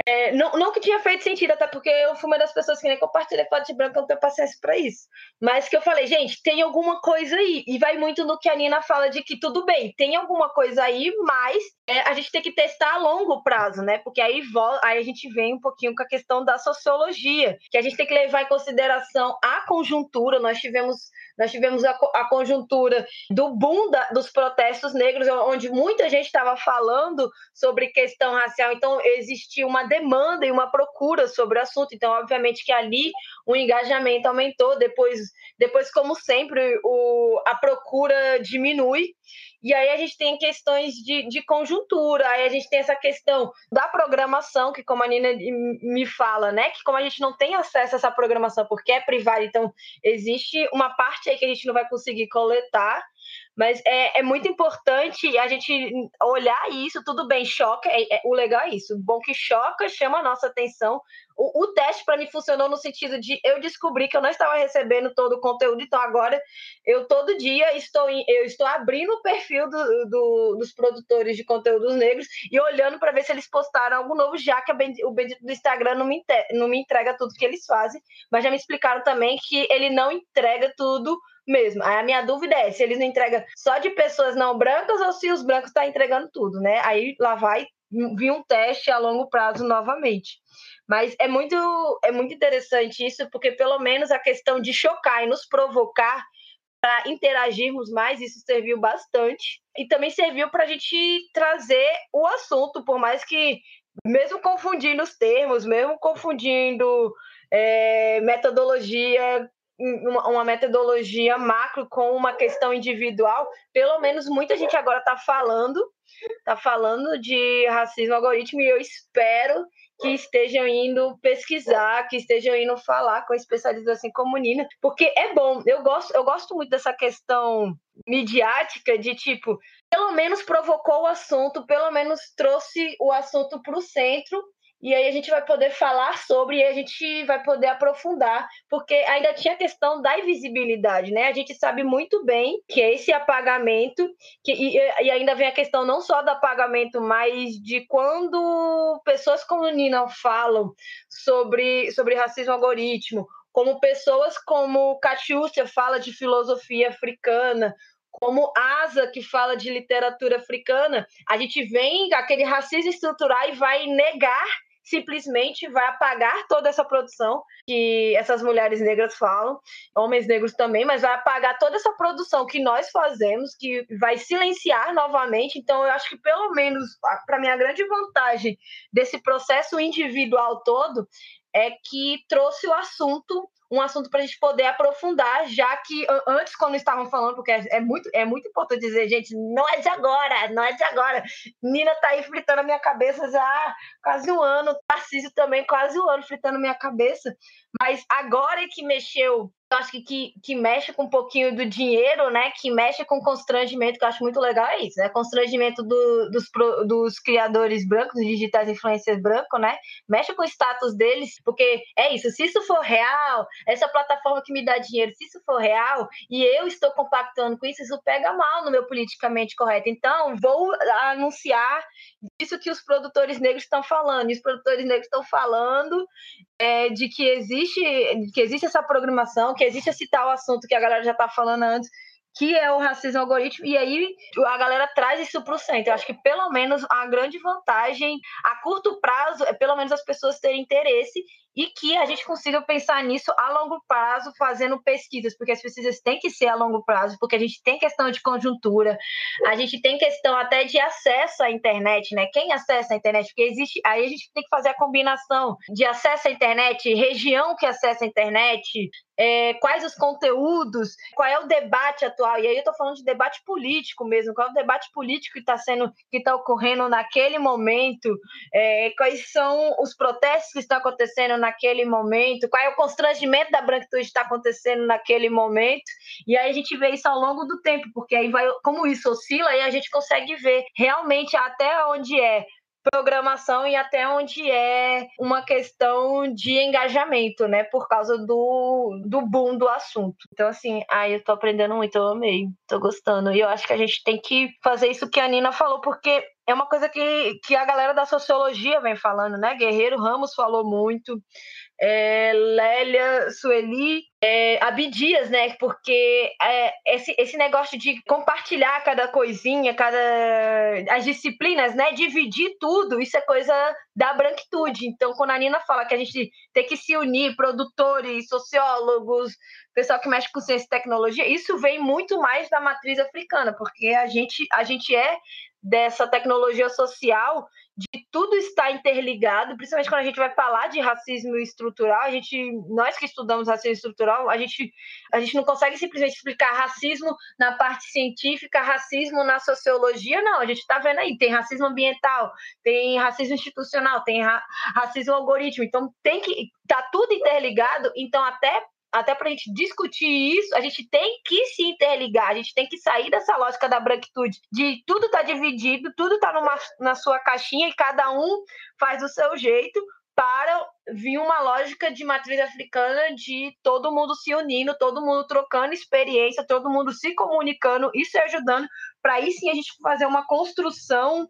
é, não, não que tinha feito sentido, até porque eu fui uma das pessoas que nem compartilhei foto de branco, não tenho paciência para isso. Mas que eu falei, gente, tem alguma coisa aí. E vai muito no que a Nina fala de que tudo bem, tem alguma coisa aí, mas é, a gente tem que testar a longo prazo, né? Porque aí, aí a gente vem um pouquinho com a questão da sociologia, que a gente tem que levar em consideração a conjuntura. Nós tivemos nós tivemos a, a conjuntura do boom da, dos protestos negros, onde muita gente estava falando sobre questão racial, então existia uma demanda e uma procura sobre o assunto. Então, obviamente que ali o engajamento aumentou, depois, depois como sempre, o, a procura diminui. E aí a gente tem questões de, de conjuntura, aí a gente tem essa questão da programação, que como a Nina me fala, né? Que como a gente não tem acesso a essa programação porque é privada, então existe uma parte aí que a gente não vai conseguir coletar. Mas é, é muito importante a gente olhar isso, tudo bem, choca, é, é, o legal é isso, bom que choca, chama a nossa atenção. O, o teste para mim funcionou no sentido de eu descobri que eu não estava recebendo todo o conteúdo, então agora eu todo dia estou em, eu estou abrindo o perfil do, do, dos produtores de conteúdos negros e olhando para ver se eles postaram algo novo, já que o bendito do Instagram não me, não me entrega tudo que eles fazem, mas já me explicaram também que ele não entrega tudo mesmo. Aí a minha dúvida é se eles não entregam só de pessoas não brancas ou se os brancos estão tá entregando tudo, né? Aí lá vai vir um teste a longo prazo novamente. Mas é muito, é muito interessante isso, porque pelo menos a questão de chocar e nos provocar para interagirmos mais, isso serviu bastante. E também serviu para a gente trazer o assunto, por mais que, mesmo confundindo os termos, mesmo confundindo é, metodologia uma metodologia macro com uma questão individual, pelo menos muita gente agora está falando, está falando de racismo algoritmo e eu espero que estejam indo pesquisar, que estejam indo falar com especialistas assim como Nina, porque é bom. Eu gosto, eu gosto muito dessa questão midiática de tipo, pelo menos provocou o assunto, pelo menos trouxe o assunto para o centro e aí a gente vai poder falar sobre e a gente vai poder aprofundar, porque ainda tinha a questão da invisibilidade, né? A gente sabe muito bem que esse apagamento, que, e, e ainda vem a questão não só do apagamento, mas de quando pessoas como Nina falam sobre, sobre racismo algoritmo, como pessoas como Catiúcia fala de filosofia africana, como Asa, que fala de literatura africana, a gente vem aquele racismo estrutural e vai negar, simplesmente vai apagar toda essa produção que essas mulheres negras falam, homens negros também, mas vai apagar toda essa produção que nós fazemos, que vai silenciar novamente. Então, eu acho que, pelo menos, para mim, a grande vantagem desse processo individual todo é que trouxe o assunto um assunto para a gente poder aprofundar, já que antes, quando estavam falando, porque é, é, muito, é muito importante dizer, gente, não é de agora, não é de agora. Nina tá aí fritando a minha cabeça já quase um ano, Tarcísio também quase um ano fritando a minha cabeça, mas agora é que mexeu eu acho que, que, que, mexe com um pouquinho do dinheiro, né? Que mexe com constrangimento, que eu acho muito legal, é isso, né? Constrangimento do, dos, dos criadores brancos, dos digitais influencers brancos, né? Mexe com o status deles, porque é isso, se isso for real, essa plataforma que me dá dinheiro, se isso for real, e eu estou compactando com isso, isso pega mal no meu politicamente correto. Então, vou anunciar isso que os produtores negros estão falando. E os produtores negros estão falando é, de que existe, que existe essa programação, que existe esse tal assunto que a galera já está falando antes, que é o racismo algoritmo, e aí a galera traz isso para o centro. Eu acho que pelo menos a grande vantagem a curto prazo é pelo menos as pessoas terem interesse e que a gente consiga pensar nisso a longo prazo, fazendo pesquisas, porque as pesquisas têm que ser a longo prazo, porque a gente tem questão de conjuntura, a gente tem questão até de acesso à internet, né? Quem acessa a internet? Porque existe, aí a gente tem que fazer a combinação de acesso à internet, região que acessa a internet, é, quais os conteúdos, qual é o debate atual. E aí eu estou falando de debate político mesmo, qual é o debate político que está sendo, que está ocorrendo naquele momento, é, quais são os protestos que estão acontecendo naquele momento, qual é o constrangimento da branquitude está acontecendo naquele momento. E aí a gente vê isso ao longo do tempo, porque aí vai, como isso oscila, aí a gente consegue ver realmente até onde é programação e até onde é uma questão de engajamento, né? Por causa do, do boom do assunto. Então, assim, aí eu tô aprendendo muito, eu amei, tô gostando. E eu acho que a gente tem que fazer isso que a Nina falou, porque é uma coisa que, que a galera da sociologia vem falando, né? Guerreiro Ramos falou muito é, Lélia, Sueli, é, né? Porque é, esse, esse negócio de compartilhar cada coisinha, cada as disciplinas, né? Dividir tudo, isso é coisa da branquitude. Então, quando a Nina fala que a gente tem que se unir, produtores, sociólogos, pessoal que mexe com ciência e tecnologia, isso vem muito mais da matriz africana, porque a gente, a gente é dessa tecnologia social de tudo estar interligado, principalmente quando a gente vai falar de racismo estrutural, a gente, nós que estudamos racismo estrutural, a gente, a gente não consegue simplesmente explicar racismo na parte científica, racismo na sociologia, não, a gente está vendo aí, tem racismo ambiental, tem racismo institucional, tem ra racismo algoritmo, então tem que, tá tudo interligado, então até até para a gente discutir isso, a gente tem que se interligar, a gente tem que sair dessa lógica da branquitude, de tudo tá dividido, tudo tá numa, na sua caixinha e cada um faz o seu jeito, para vir uma lógica de matriz africana de todo mundo se unindo, todo mundo trocando experiência, todo mundo se comunicando, isso ajudando para aí sim a gente fazer uma construção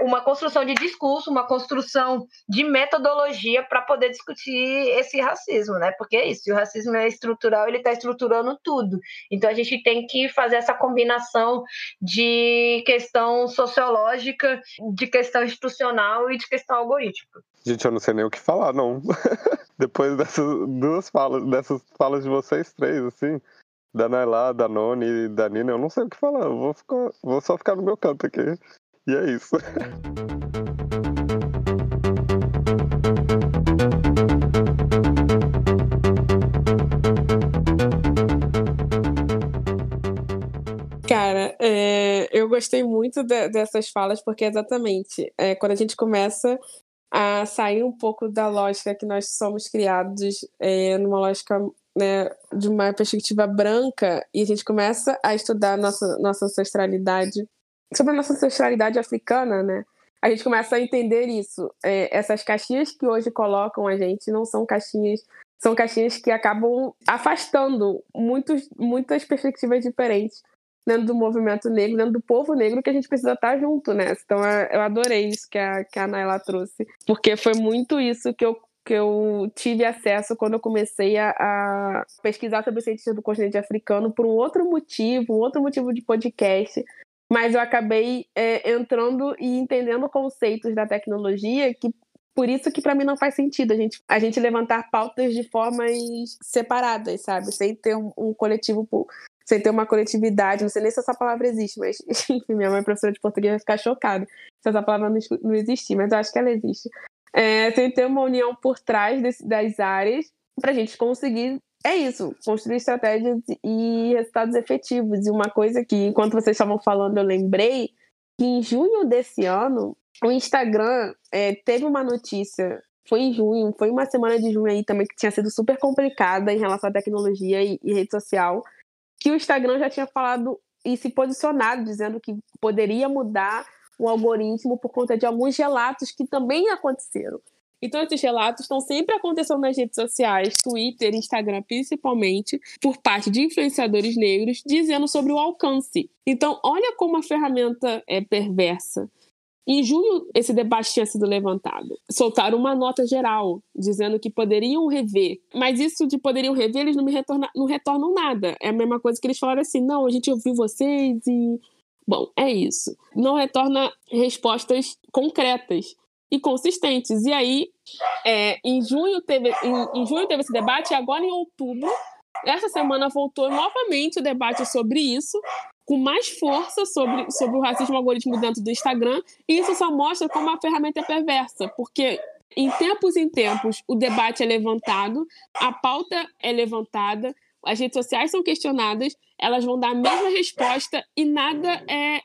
uma construção de discurso, uma construção de metodologia para poder discutir esse racismo, né? Porque é isso, o racismo é estrutural, ele está estruturando tudo. Então a gente tem que fazer essa combinação de questão sociológica, de questão institucional e de questão algorítmica. Gente, eu não sei nem o que falar, não. *laughs* Depois dessas duas falas, dessas falas de vocês três, assim, da Nailá, da Noni e da Nina, eu não sei o que falar. Eu vou, ficar, vou só ficar no meu canto aqui. E é isso. Cara, é, eu gostei muito de, dessas falas, porque exatamente é, quando a gente começa a sair um pouco da lógica que nós somos criados é, numa lógica né, de uma perspectiva branca e a gente começa a estudar nossa, nossa ancestralidade sobre a nossa ancestralidade africana, né? a gente começa a entender isso. É, essas caixinhas que hoje colocam a gente não são caixinhas, são caixinhas que acabam afastando muitos, muitas perspectivas diferentes dentro do movimento negro, dentro do povo negro, que a gente precisa estar junto né? Então eu adorei isso que a, que a Naila trouxe, porque foi muito isso que eu que eu tive acesso quando eu comecei a, a pesquisar sobre cientistas do continente africano por um outro motivo, um outro motivo de podcast, mas eu acabei é, entrando e entendendo conceitos da tecnologia que por isso que para mim não faz sentido a gente, a gente levantar pautas de formas separadas, sabe? Sem ter um, um coletivo, sem ter uma coletividade. Não sei nem se essa palavra existe, mas *laughs* enfim, minha mãe professora de português vai ficar chocada se essa palavra não, não existir, mas eu acho que ela existe é, que ter uma união por trás desse, das áreas para a gente conseguir é isso, construir estratégias e resultados efetivos. E uma coisa que, enquanto vocês estavam falando, eu lembrei que em junho desse ano, o Instagram é, teve uma notícia. Foi em junho, foi uma semana de junho aí também que tinha sido super complicada em relação à tecnologia e, e rede social, que o Instagram já tinha falado e se posicionado, dizendo que poderia mudar o algoritmo por conta de alguns relatos que também aconteceram. Então, esses relatos estão sempre acontecendo nas redes sociais, Twitter, Instagram, principalmente, por parte de influenciadores negros, dizendo sobre o alcance. Então, olha como a ferramenta é perversa. Em junho, esse debate tinha sido levantado. Soltaram uma nota geral, dizendo que poderiam rever. Mas isso de poderiam rever, eles não me retorna, não retornam nada. É a mesma coisa que eles falaram assim: não, a gente ouviu vocês e Bom, é isso. Não retorna respostas concretas e consistentes. E aí, é, em, junho teve, em, em junho teve esse debate, e agora em outubro, essa semana voltou novamente o debate sobre isso, com mais força sobre, sobre o racismo algoritmo dentro do Instagram. E isso só mostra como a ferramenta é perversa, porque em tempos em tempos o debate é levantado, a pauta é levantada, as redes sociais são questionadas, elas vão dar a mesma resposta e nada é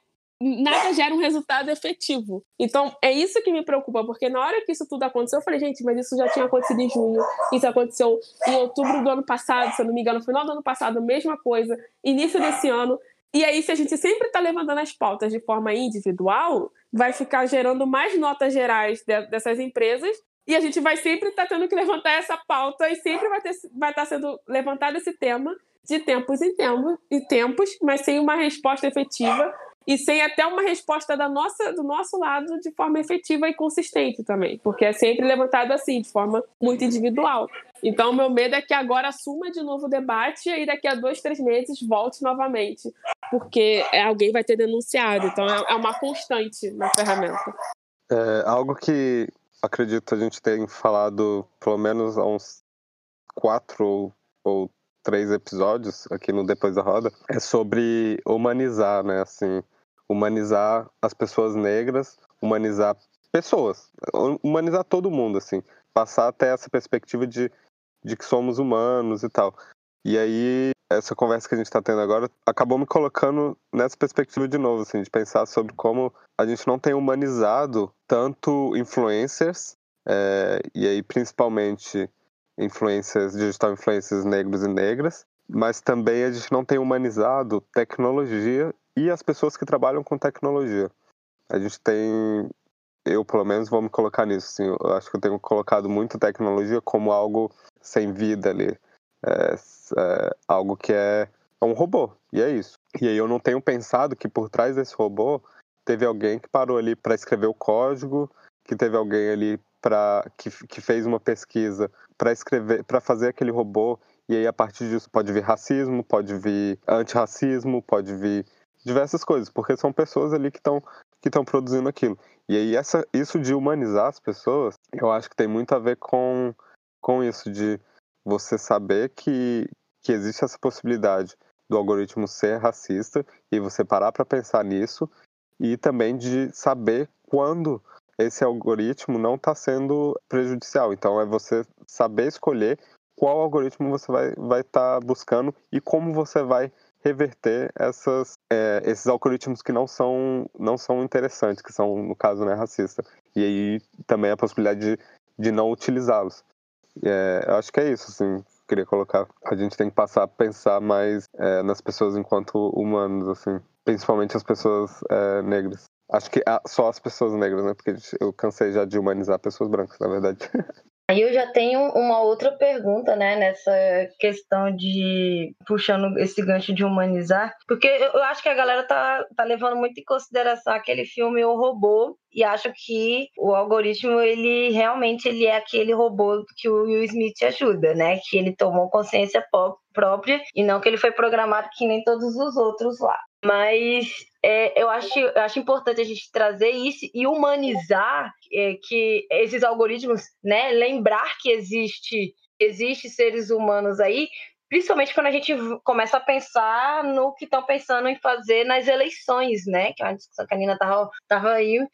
nada *laughs* gera um resultado efetivo. Então, é isso que me preocupa, porque na hora que isso tudo aconteceu, eu falei, gente, mas isso já tinha acontecido em junho, isso aconteceu em outubro do ano passado, se eu não me engano, no final do ano passado, mesma coisa, início desse ano. E aí, se a gente sempre está levantando as pautas de forma individual, vai ficar gerando mais notas gerais dessas empresas e a gente vai sempre estar tá tendo que levantar essa pauta e sempre vai estar vai tá sendo levantado esse tema de tempos em tempos, e tempos, mas sem uma resposta efetiva e sem até uma resposta da nossa, do nosso lado de forma efetiva e consistente também, porque é sempre levantado assim, de forma muito individual. Então, meu medo é que agora assuma de novo o debate e aí daqui a dois, três meses volte novamente, porque alguém vai ter denunciado. Então, é, é uma constante na ferramenta. É algo que acredito a gente tem falado pelo menos há uns quatro ou, ou três episódios aqui no Depois da Roda, é sobre humanizar, né? Assim, humanizar as pessoas negras, humanizar pessoas, humanizar todo mundo, assim, passar até essa perspectiva de, de que somos humanos e tal. E aí, essa conversa que a gente está tendo agora acabou me colocando nessa perspectiva de novo, assim, de pensar sobre como a gente não tem humanizado tanto influencers, é, e aí principalmente influências, digital influencers negros e negras, mas também a gente não tem humanizado tecnologia e as pessoas que trabalham com tecnologia. A gente tem, eu pelo menos vou me colocar nisso, assim, eu acho que eu tenho colocado muito tecnologia como algo sem vida ali é, é, algo que é, é um robô, e é isso. E aí eu não tenho pensado que por trás desse robô teve alguém que parou ali para escrever o código, que teve alguém ali para que, que fez uma pesquisa para escrever, para fazer aquele robô e aí a partir disso pode vir racismo, pode vir antirracismo, pode vir diversas coisas, porque são pessoas ali que estão que estão produzindo aquilo. E aí essa isso de humanizar as pessoas, eu acho que tem muito a ver com com isso de você saber que, que existe essa possibilidade do algoritmo ser racista e você parar para pensar nisso e também de saber quando esse algoritmo não está sendo prejudicial. Então é você saber escolher qual algoritmo você vai estar vai tá buscando e como você vai reverter essas, é, esses algoritmos que não são, não são interessantes, que são, no caso, né, racista. E aí também a possibilidade de, de não utilizá-los. É, eu acho que é isso, assim, queria colocar. A gente tem que passar a pensar mais é, nas pessoas enquanto humanos, assim, principalmente as pessoas é, negras. Acho que só as pessoas negras, né? Porque eu cansei já de humanizar pessoas brancas, na verdade. *laughs* Aí eu já tenho uma outra pergunta, né, nessa questão de puxando esse gancho de humanizar, porque eu acho que a galera tá, tá levando muito em consideração aquele filme O Robô e acho que o algoritmo ele realmente ele é aquele robô que o Will Smith ajuda, né, que ele tomou consciência própria e não que ele foi programado que nem todos os outros lá. Mas é, eu, acho, eu acho importante a gente trazer isso e humanizar é, que esses algoritmos, né? Lembrar que existe, existe seres humanos aí, principalmente quando a gente começa a pensar no que estão pensando em fazer nas eleições, né? Que é uma discussão que a Nina estava tava aí uh,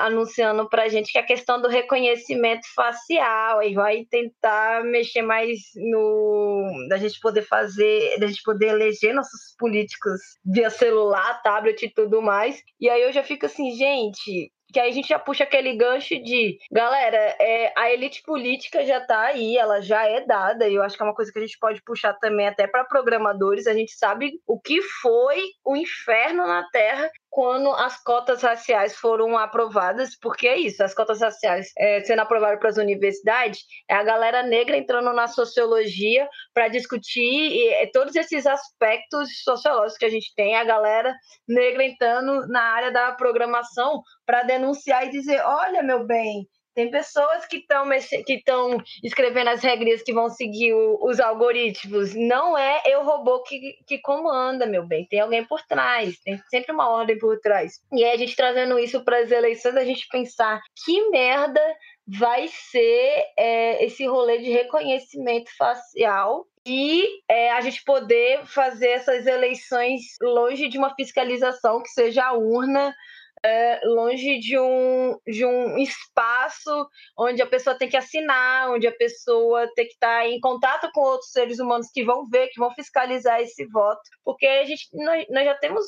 anunciando para a gente, que é a questão do reconhecimento facial, e vai tentar mexer mais no... da gente poder fazer, da gente poder eleger nossos políticos via celular, tablet e tudo mais. E aí eu já fico assim, gente, que aí a gente já puxa aquele gancho de, galera, é, a elite política já está aí, ela já é dada, e eu acho que é uma coisa que a gente pode puxar também até para programadores, a gente sabe o que foi o inferno na Terra quando as cotas raciais foram aprovadas, porque é isso, as cotas raciais é, sendo aprovadas para as universidades, é a galera negra entrando na sociologia para discutir é, todos esses aspectos sociológicos que a gente tem, a galera negra entrando na área da programação para denunciar e dizer, olha, meu bem, tem pessoas que estão que estão escrevendo as regras que vão seguir o, os algoritmos. Não é eu robô que, que comanda, meu bem. Tem alguém por trás. Tem sempre uma ordem por trás. E aí a gente trazendo isso para as eleições, a gente pensar que merda vai ser é, esse rolê de reconhecimento facial e é, a gente poder fazer essas eleições longe de uma fiscalização que seja a urna é, longe de um, de um espaço onde a pessoa tem que assinar, onde a pessoa tem que estar em contato com outros seres humanos que vão ver, que vão fiscalizar esse voto, porque a gente, nós, nós já temos,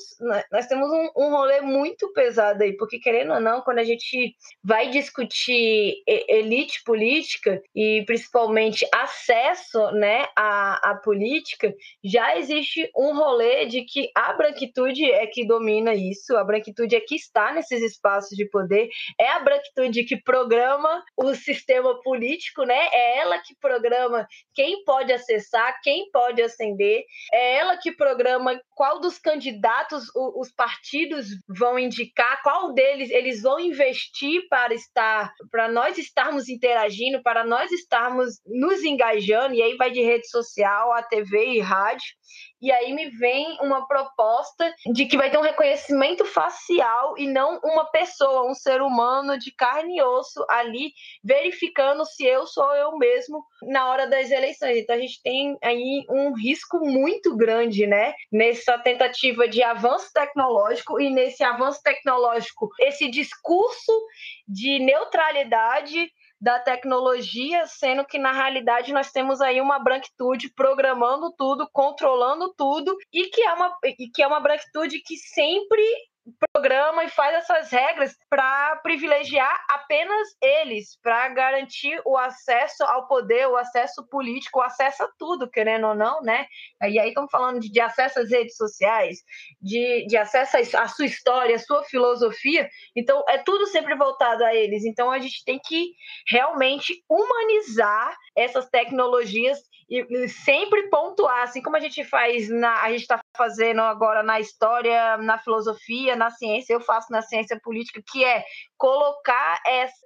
nós temos um, um rolê muito pesado aí, porque querendo ou não, quando a gente vai discutir elite política e principalmente acesso né, à, à política, já existe um rolê de que a branquitude é que domina isso, a branquitude é que está está nesses espaços de poder, é a branquitude que programa o sistema político, né? É ela que programa quem pode acessar, quem pode ascender, é ela que programa qual dos candidatos os partidos vão indicar, qual deles eles vão investir para estar, para nós estarmos interagindo, para nós estarmos nos engajando, e aí vai de rede social a TV e rádio e aí me vem uma proposta de que vai ter um reconhecimento facial e não uma pessoa, um ser humano de carne e osso ali verificando se eu sou eu mesmo na hora das eleições. Então a gente tem aí um risco muito grande, né, nessa tentativa de avanço tecnológico e nesse avanço tecnológico, esse discurso de neutralidade da tecnologia, sendo que na realidade nós temos aí uma branquitude programando tudo, controlando tudo e que é uma, e que é uma branquitude que sempre programa e faz essas regras para privilegiar apenas eles, para garantir o acesso ao poder, o acesso político, o acesso a tudo, querendo ou não, né? E aí estamos falando de, de, acesso às redes sociais, de, de acesso à sua história, à sua filosofia. Então, é tudo sempre voltado a eles. Então, a gente tem que realmente humanizar essas tecnologias e sempre pontuar, assim como a gente faz na, a gente está fazendo agora na história, na filosofia, na ciência, eu faço na ciência política, que é colocar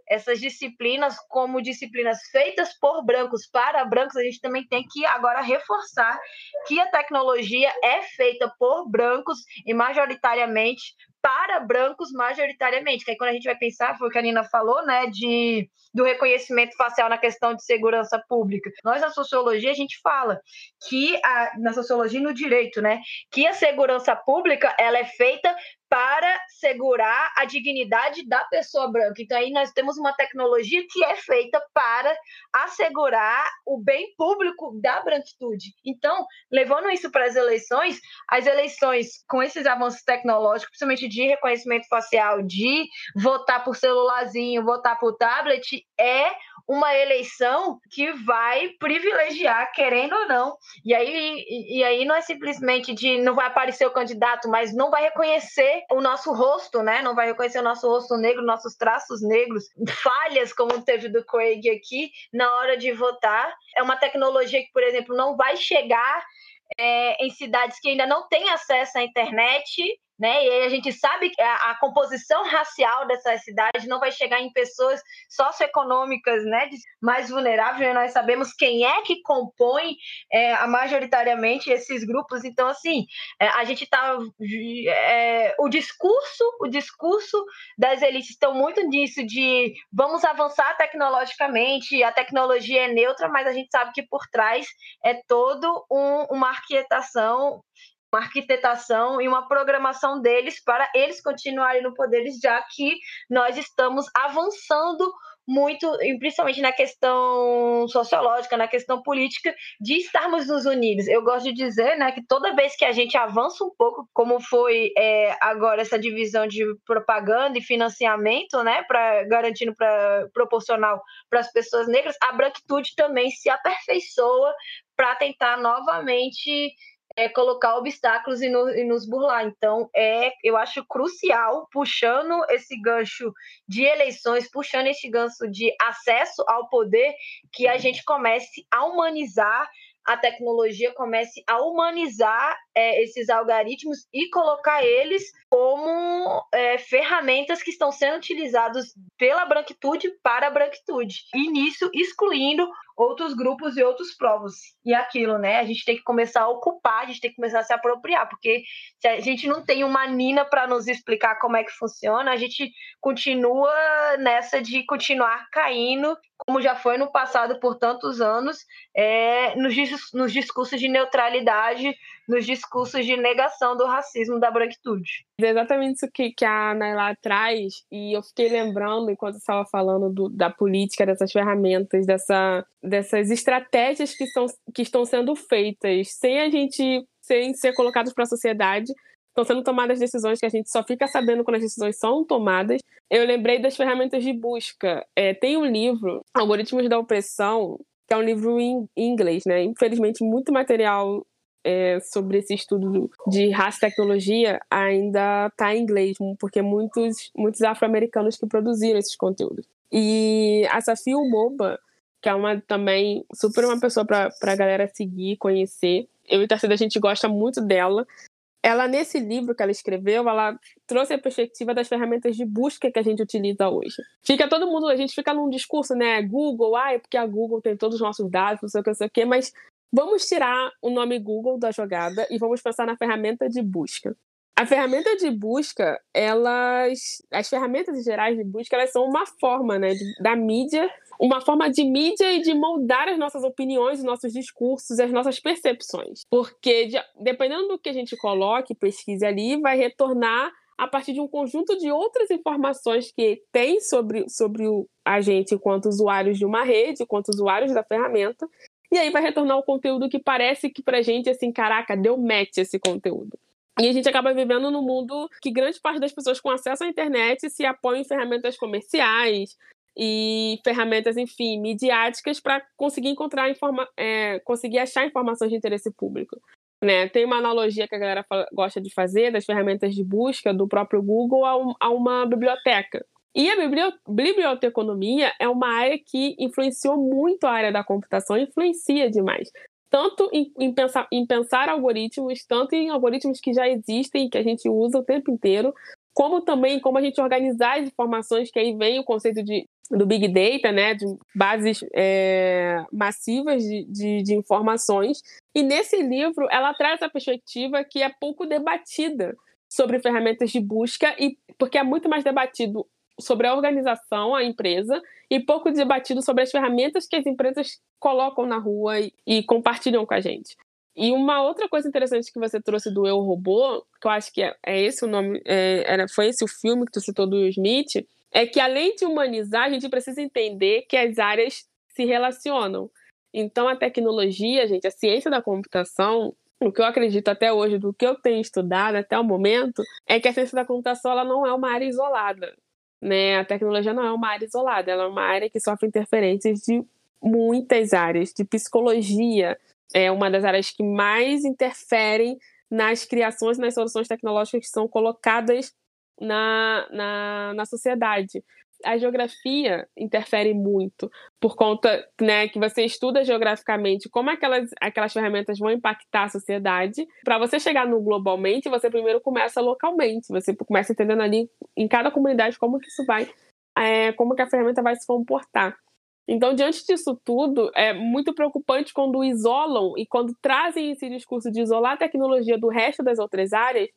essas disciplinas como disciplinas feitas por brancos para brancos, a gente também tem que agora reforçar que a tecnologia é feita por brancos e majoritariamente para brancos majoritariamente. Que aí quando a gente vai pensar, foi o que a Nina falou, né, de do reconhecimento facial na questão de segurança pública. Nós na sociologia a gente fala que a, na sociologia e no direito, né, que a segurança pública ela é feita para segurar a dignidade da pessoa branca. Então aí nós temos uma tecnologia que é feita para assegurar o bem público da branquitude. Então, levando isso para as eleições, as eleições com esses avanços tecnológicos, principalmente de reconhecimento facial, de votar por celularzinho, votar por tablet, é uma eleição que vai privilegiar, querendo ou não. E aí, e aí não é simplesmente de não vai aparecer o candidato, mas não vai reconhecer o nosso rosto, né? Não vai reconhecer o nosso rosto negro, nossos traços negros, falhas como teve do Craig aqui na hora de votar. É uma tecnologia que, por exemplo, não vai chegar é, em cidades que ainda não têm acesso à internet né? E a gente sabe que a, a, composição racial dessa cidade não vai chegar em pessoas socioeconômicas, né, mais vulneráveis. Nós sabemos quem é que compõe é, majoritariamente esses grupos. Então, assim, é, a gente está é, o discurso, o discurso das elites estão muito nisso de vamos avançar tecnologicamente, a tecnologia é neutra, mas a gente sabe que por trás é todo um, uma arquitetação uma arquitetação e uma programação deles para eles continuarem no poder, já que nós estamos avançando muito, principalmente na questão sociológica, na questão política, de estarmos nos unidos. Eu gosto de dizer né, que toda vez que a gente avança um pouco, como foi é, agora essa divisão de propaganda e financiamento, né, para garantindo para proporcional para as pessoas negras, a branquitude também se aperfeiçoa para tentar novamente é colocar obstáculos e, no, e, nos burlar. Então, é, eu acho crucial, puxando esse gancho de eleições, puxando esse gancho de acesso ao poder, que a gente comece a humanizar a tecnologia comece a humanizar é, esses algoritmos e colocar eles como é, ferramentas que estão sendo utilizados pela branquitude para a branquitude. E nisso excluindo outros grupos e outros povos. E aquilo, né? A gente tem que começar a ocupar, a gente tem que começar a se apropriar, porque se a gente não tem uma Nina para nos explicar como é que funciona, a gente continua nessa de continuar caindo, como já foi no passado por tantos anos, é, nos, nos discursos de neutralidade, nos discursos de negação do racismo da branquitude. É exatamente isso que, que a Naila traz, e eu fiquei lembrando, enquanto estava falando do, da política, dessas ferramentas, dessa, dessas estratégias que, são, que estão sendo feitas sem a gente sem ser colocados para a sociedade, estão sendo tomadas decisões que a gente só fica sabendo quando as decisões são tomadas. Eu lembrei das ferramentas de busca. É, tem um livro, Algoritmos da Opressão, que é um livro em inglês, né? Infelizmente, muito material é, sobre esse estudo de raça e tecnologia ainda está em inglês, porque muitos, muitos afro-americanos que produziram esses conteúdos. E a Safia Moba, que é uma também super uma pessoa para a galera seguir, conhecer. Eu e Tarcida, a gente gosta muito dela. Ela, nesse livro que ela escreveu, ela trouxe a perspectiva das ferramentas de busca que a gente utiliza hoje. Fica todo mundo, a gente fica num discurso, né? Google, ah, é porque a Google tem todos os nossos dados, não sei o que, não sei o que, mas Vamos tirar o nome Google da jogada e vamos pensar na ferramenta de busca. A ferramenta de busca, elas, as ferramentas gerais de busca, elas são uma forma, né, de, da mídia, uma forma de mídia e de moldar as nossas opiniões, os nossos discursos, as nossas percepções. Porque de, dependendo do que a gente coloque, pesquise ali, vai retornar a partir de um conjunto de outras informações que tem sobre, sobre o, a gente enquanto usuários de uma rede, enquanto usuários da ferramenta, e aí vai retornar o conteúdo que parece que pra gente, assim, caraca, deu match esse conteúdo. E a gente acaba vivendo num mundo que grande parte das pessoas com acesso à internet se apoiam em ferramentas comerciais e ferramentas, enfim, midiáticas para conseguir encontrar informa é, conseguir achar informações de interesse público. Né? Tem uma analogia que a galera fala, gosta de fazer das ferramentas de busca do próprio Google a, um, a uma biblioteca. E a biblioteconomia é uma área que influenciou muito a área da computação, influencia demais. Tanto em, em, pensar, em pensar algoritmos, tanto em algoritmos que já existem, que a gente usa o tempo inteiro, como também como a gente organizar as informações, que aí vem o conceito de, do Big Data, né, de bases é, massivas de, de, de, informações. E nesse livro, ela traz a perspectiva que é pouco debatida sobre ferramentas de busca, e porque é muito mais debatido sobre a organização, a empresa, e pouco debatido sobre as ferramentas que as empresas colocam na rua e, e compartilham com a gente. E uma outra coisa interessante que você trouxe do Eu Robô, que eu acho que é, é esse o nome, é, era, foi esse o filme que tu citou do Will Smith, é que além de humanizar, a gente precisa entender que as áreas se relacionam. Então a tecnologia, gente, a ciência da computação, o que eu acredito até hoje, do que eu tenho estudado até o momento, é que a ciência da computação ela não é uma área isolada né? A tecnologia não é uma área isolada, ela é uma área que sofre interferências de muitas áreas, de psicologia é uma das áreas que mais interferem nas criações, nas soluções tecnológicas que são colocadas na, na, na sociedade a geografia interfere muito por conta né, que você estuda geograficamente como aquelas, aquelas ferramentas vão impactar a sociedade. Para você chegar no globalmente, você primeiro começa localmente, você começa entendendo ali em cada comunidade como que isso vai, é, como que a ferramenta vai se comportar. Então, diante disso tudo, é muito preocupante quando isolam e quando trazem esse discurso de isolar a tecnologia do resto das outras áreas,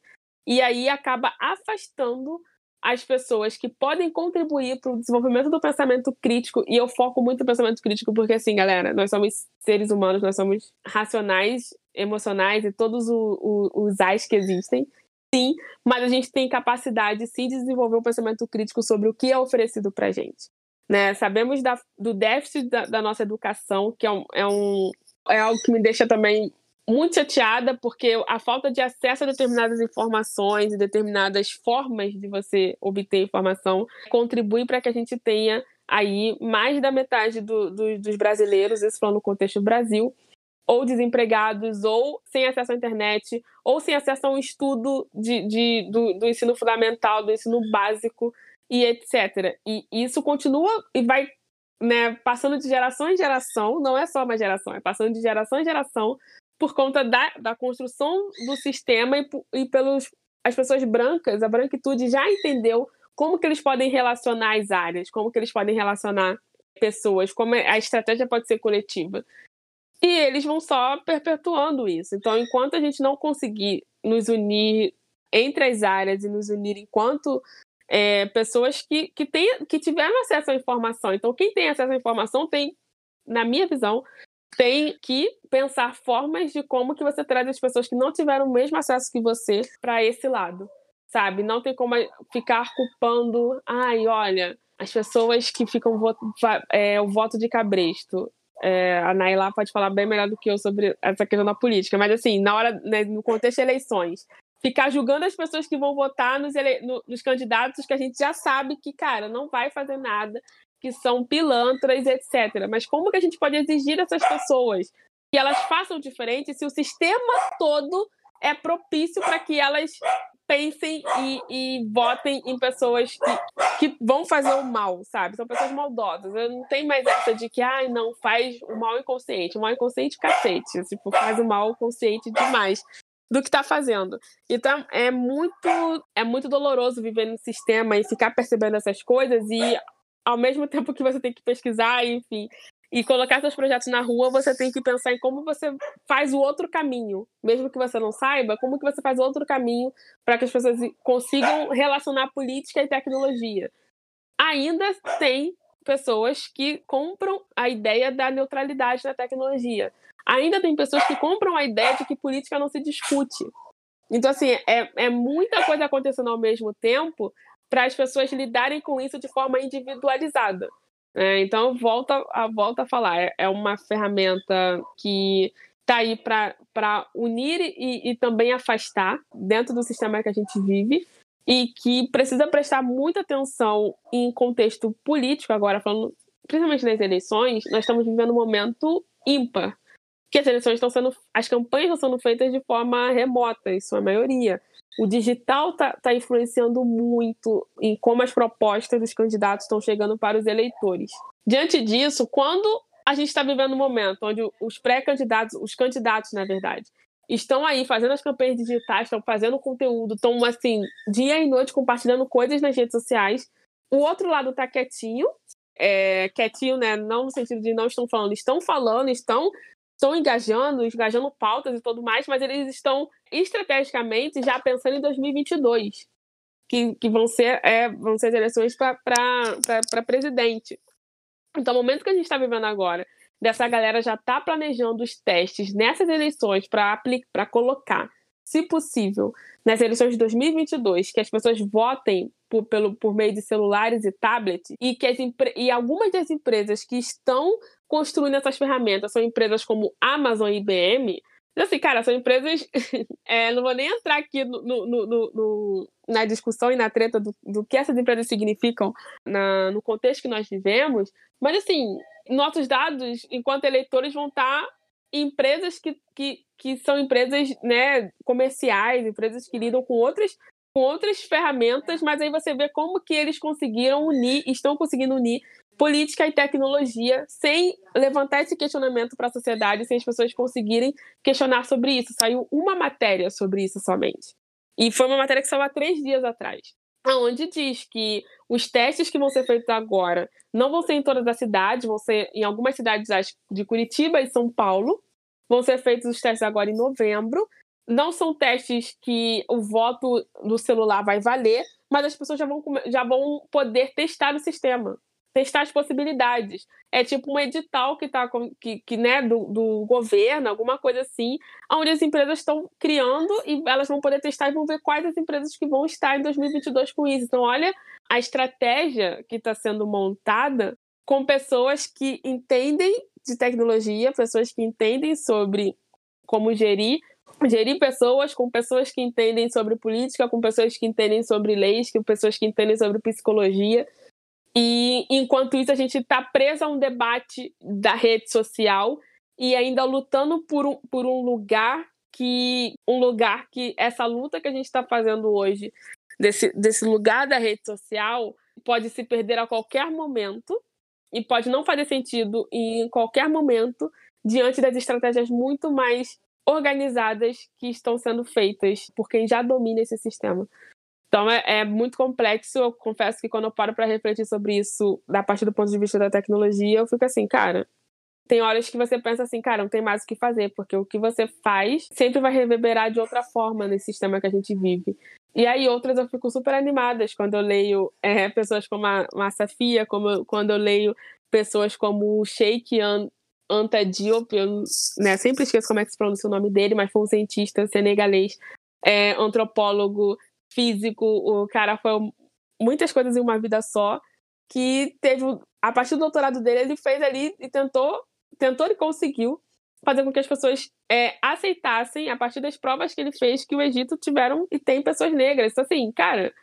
e aí acaba afastando as pessoas que podem contribuir para o desenvolvimento do pensamento crítico, e eu foco muito no pensamento crítico porque, assim, galera, nós somos seres humanos, nós somos racionais, emocionais e todos o, o, os ais que existem, sim, mas a gente tem capacidade, de desenvolver um pensamento crítico sobre o que é oferecido para a gente. Né? Sabemos da, do déficit da, da, nossa educação, que é, um, é, um, é algo que me deixa também muito chateada porque a falta de acesso a determinadas informações e determinadas formas de você obter informação contribui para que a gente tenha aí mais da metade do, do, dos brasileiros, isso falando no contexto do Brasil, ou desempregados, ou sem acesso à internet, ou sem acesso a um estudo de, de do, do ensino fundamental, do ensino básico e etc. E isso continua e vai né, passando de geração em geração, não é só uma geração, é passando de geração em geração, por conta da, da construção do sistema e, e pelos as pessoas brancas, a branquitude já entendeu como que eles podem relacionar as áreas, como que eles podem relacionar pessoas, como a estratégia pode ser coletiva. E eles vão só perpetuando isso. Então, enquanto a gente não conseguir nos unir entre as áreas e nos unir enquanto é, pessoas que, que, tem, que tiveram acesso à informação. Então, quem tem acesso à informação tem, na minha visão, tem que pensar formas de como que você traz as pessoas que não tiveram o mesmo acesso que você para esse lado, sabe? Não tem como ficar culpando, ai, olha, as pessoas que ficam é, o voto de cabresto. É, a Naila pode falar bem melhor do que eu sobre essa questão da política, mas assim, na hora, né, no contexto de eleições, ficar julgando as pessoas que vão votar nos, ele... nos candidatos que a gente já sabe que, cara, não vai fazer nada, que são pilantras, etc. Mas como que a gente pode exigir dessas pessoas que elas façam diferente se o sistema todo é propício para que elas pensem e, e, votem em pessoas que, que vão fazer o mal, sabe? São pessoas maldosas. Eu não tenho mais essa de que, ai, não, faz o mal inconsciente. O mal inconsciente, cacete. Tipo, faz o mal consciente demais do que está fazendo. Então, é muito, é muito doloroso viver no sistema e ficar percebendo essas coisas e ao mesmo tempo que você tem que pesquisar, enfim, e colocar seus projetos na rua, você tem que pensar em como você faz o outro caminho, mesmo que você não saiba, como que você faz outro caminho para que as pessoas consigam relacionar política e tecnologia. Ainda tem pessoas que compram a ideia da neutralidade na tecnologia. Ainda tem pessoas que compram a ideia de que política não se discute. Então, assim, é, é muita coisa acontecendo ao mesmo tempo para as pessoas lidarem com isso de forma individualizada. É, então, volta a, volta a falar, é, é uma ferramenta que está aí para unir e, e também afastar dentro do sistema que a gente vive e que precisa prestar muita atenção em contexto político, agora falando principalmente nas eleições, nós estamos vivendo um momento ímpar. Que as eleições estão sendo. As campanhas estão sendo feitas de forma remota, em sua maioria o digital está tá influenciando muito em como as propostas dos candidatos estão chegando para os eleitores. Diante disso, quando a gente está vivendo um momento onde os pré-candidatos, os candidatos, na verdade, estão aí fazendo as campanhas digitais, estão fazendo conteúdo, estão assim, dia e noite compartilhando coisas nas redes sociais. O outro lado está quietinho, é, quietinho, né? Não no sentido de não estão falando, estão falando, estão estão engajando, engajando pautas e tudo mais, mas eles estão estrategicamente já pensando em 2022, que, que vão, ser, é, vão ser as eleições para presidente. Então, o momento que a gente está vivendo agora, dessa galera já está planejando os testes nessas eleições para colocar, se possível, nas eleições de 2022, que as pessoas votem por, pelo, por meio de celulares e tablets, e que as e algumas das empresas que estão construindo essas ferramentas são empresas como Amazon e IBM, assim, cara, são empresas. *laughs* é, não vou nem entrar aqui no, no, no, na discussão e na treta do, do que essas empresas significam na, no contexto que nós vivemos, mas, assim, nossos dados, enquanto eleitores, vão estar empresas que, que, que são empresas né, comerciais, empresas que lidam com outras, com outras ferramentas, mas aí você vê como que eles conseguiram unir, estão conseguindo unir política e tecnologia sem levantar esse questionamento para a sociedade, sem as pessoas conseguirem questionar sobre isso. Saiu uma matéria sobre isso somente. E foi uma matéria que saiu há três dias atrás, onde diz que os testes que vão ser feitos agora não vão ser em todas as cidades, vão ser em algumas cidades de Curitiba e São Paulo. Vão ser feitos os testes agora em novembro. Não são testes que o voto do celular vai valer, mas as pessoas já vão, já vão poder testar o sistema testar as possibilidades. É tipo um edital que tá que, que né, do, do governo, alguma coisa assim, onde as empresas estão criando e elas vão poder testar e vão ver quais as empresas que vão estar em 2022 com isso. Então, olha a estratégia que está sendo montada com pessoas que entendem de tecnologia, pessoas que entendem sobre como gerir gerir pessoas com pessoas que entendem sobre política, com pessoas que entendem sobre leis, com pessoas que entendem sobre psicologia. E enquanto isso, a gente está preso a um debate da rede social e ainda lutando por um, por um lugar que um lugar que essa luta que a gente está fazendo hoje desse, desse lugar da rede social pode se perder a qualquer momento e pode não fazer sentido em qualquer momento diante das estratégias muito mais organizadas que estão sendo feitas por quem já domina esse sistema. Então é, é, muito complexo. Eu confesso que quando eu paro para refletir sobre isso, da parte do ponto de vista da tecnologia, eu fico assim, cara. Tem horas que você pensa assim, cara, não tem mais o que fazer, porque o que você faz sempre vai reverberar de outra forma nesse sistema que a gente vive. E aí outras eu fico super animadas quando eu leio é, pessoas como a, a Safia, como quando eu leio pessoas como o Sheikh Anta Diop, eu né, sempre esqueço como é que se pronuncia o nome dele, mas foi um cientista senegalês, é, antropólogo, físico, o cara foi muitas coisas em uma vida só, que teve, a partir do doutorado dele, ele fez ali e tentou, tentou e conseguiu fazer com que as pessoas é, aceitassem, a partir das provas que ele fez, que o Egito tiveram e tem pessoas negras. Então, assim, cara,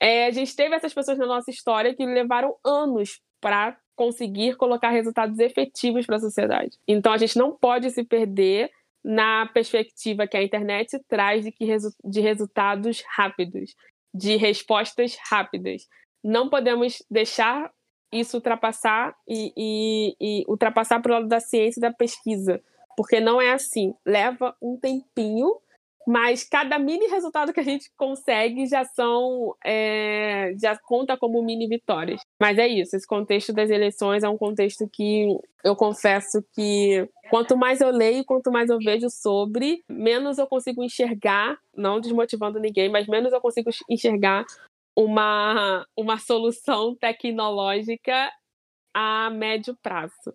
é, a gente teve essas pessoas na nossa história que levaram anos para conseguir colocar resultados efetivos para a sociedade. Então, a gente não pode se perder na perspectiva que a internet traz de, que resu de resultados rápidos, de respostas rápidas. Não podemos deixar isso ultrapassar e, e, e ultrapassar para o lado da ciência e da pesquisa, porque não é assim. Leva um tempinho mas cada mini resultado que a gente consegue já são é, já conta como mini vitórias. Mas é isso, esse contexto das eleições é um contexto que eu confesso que quanto mais eu leio, quanto mais eu vejo sobre, menos eu consigo enxergar, não desmotivando ninguém, mas menos eu consigo enxergar uma, uma solução tecnológica a médio prazo.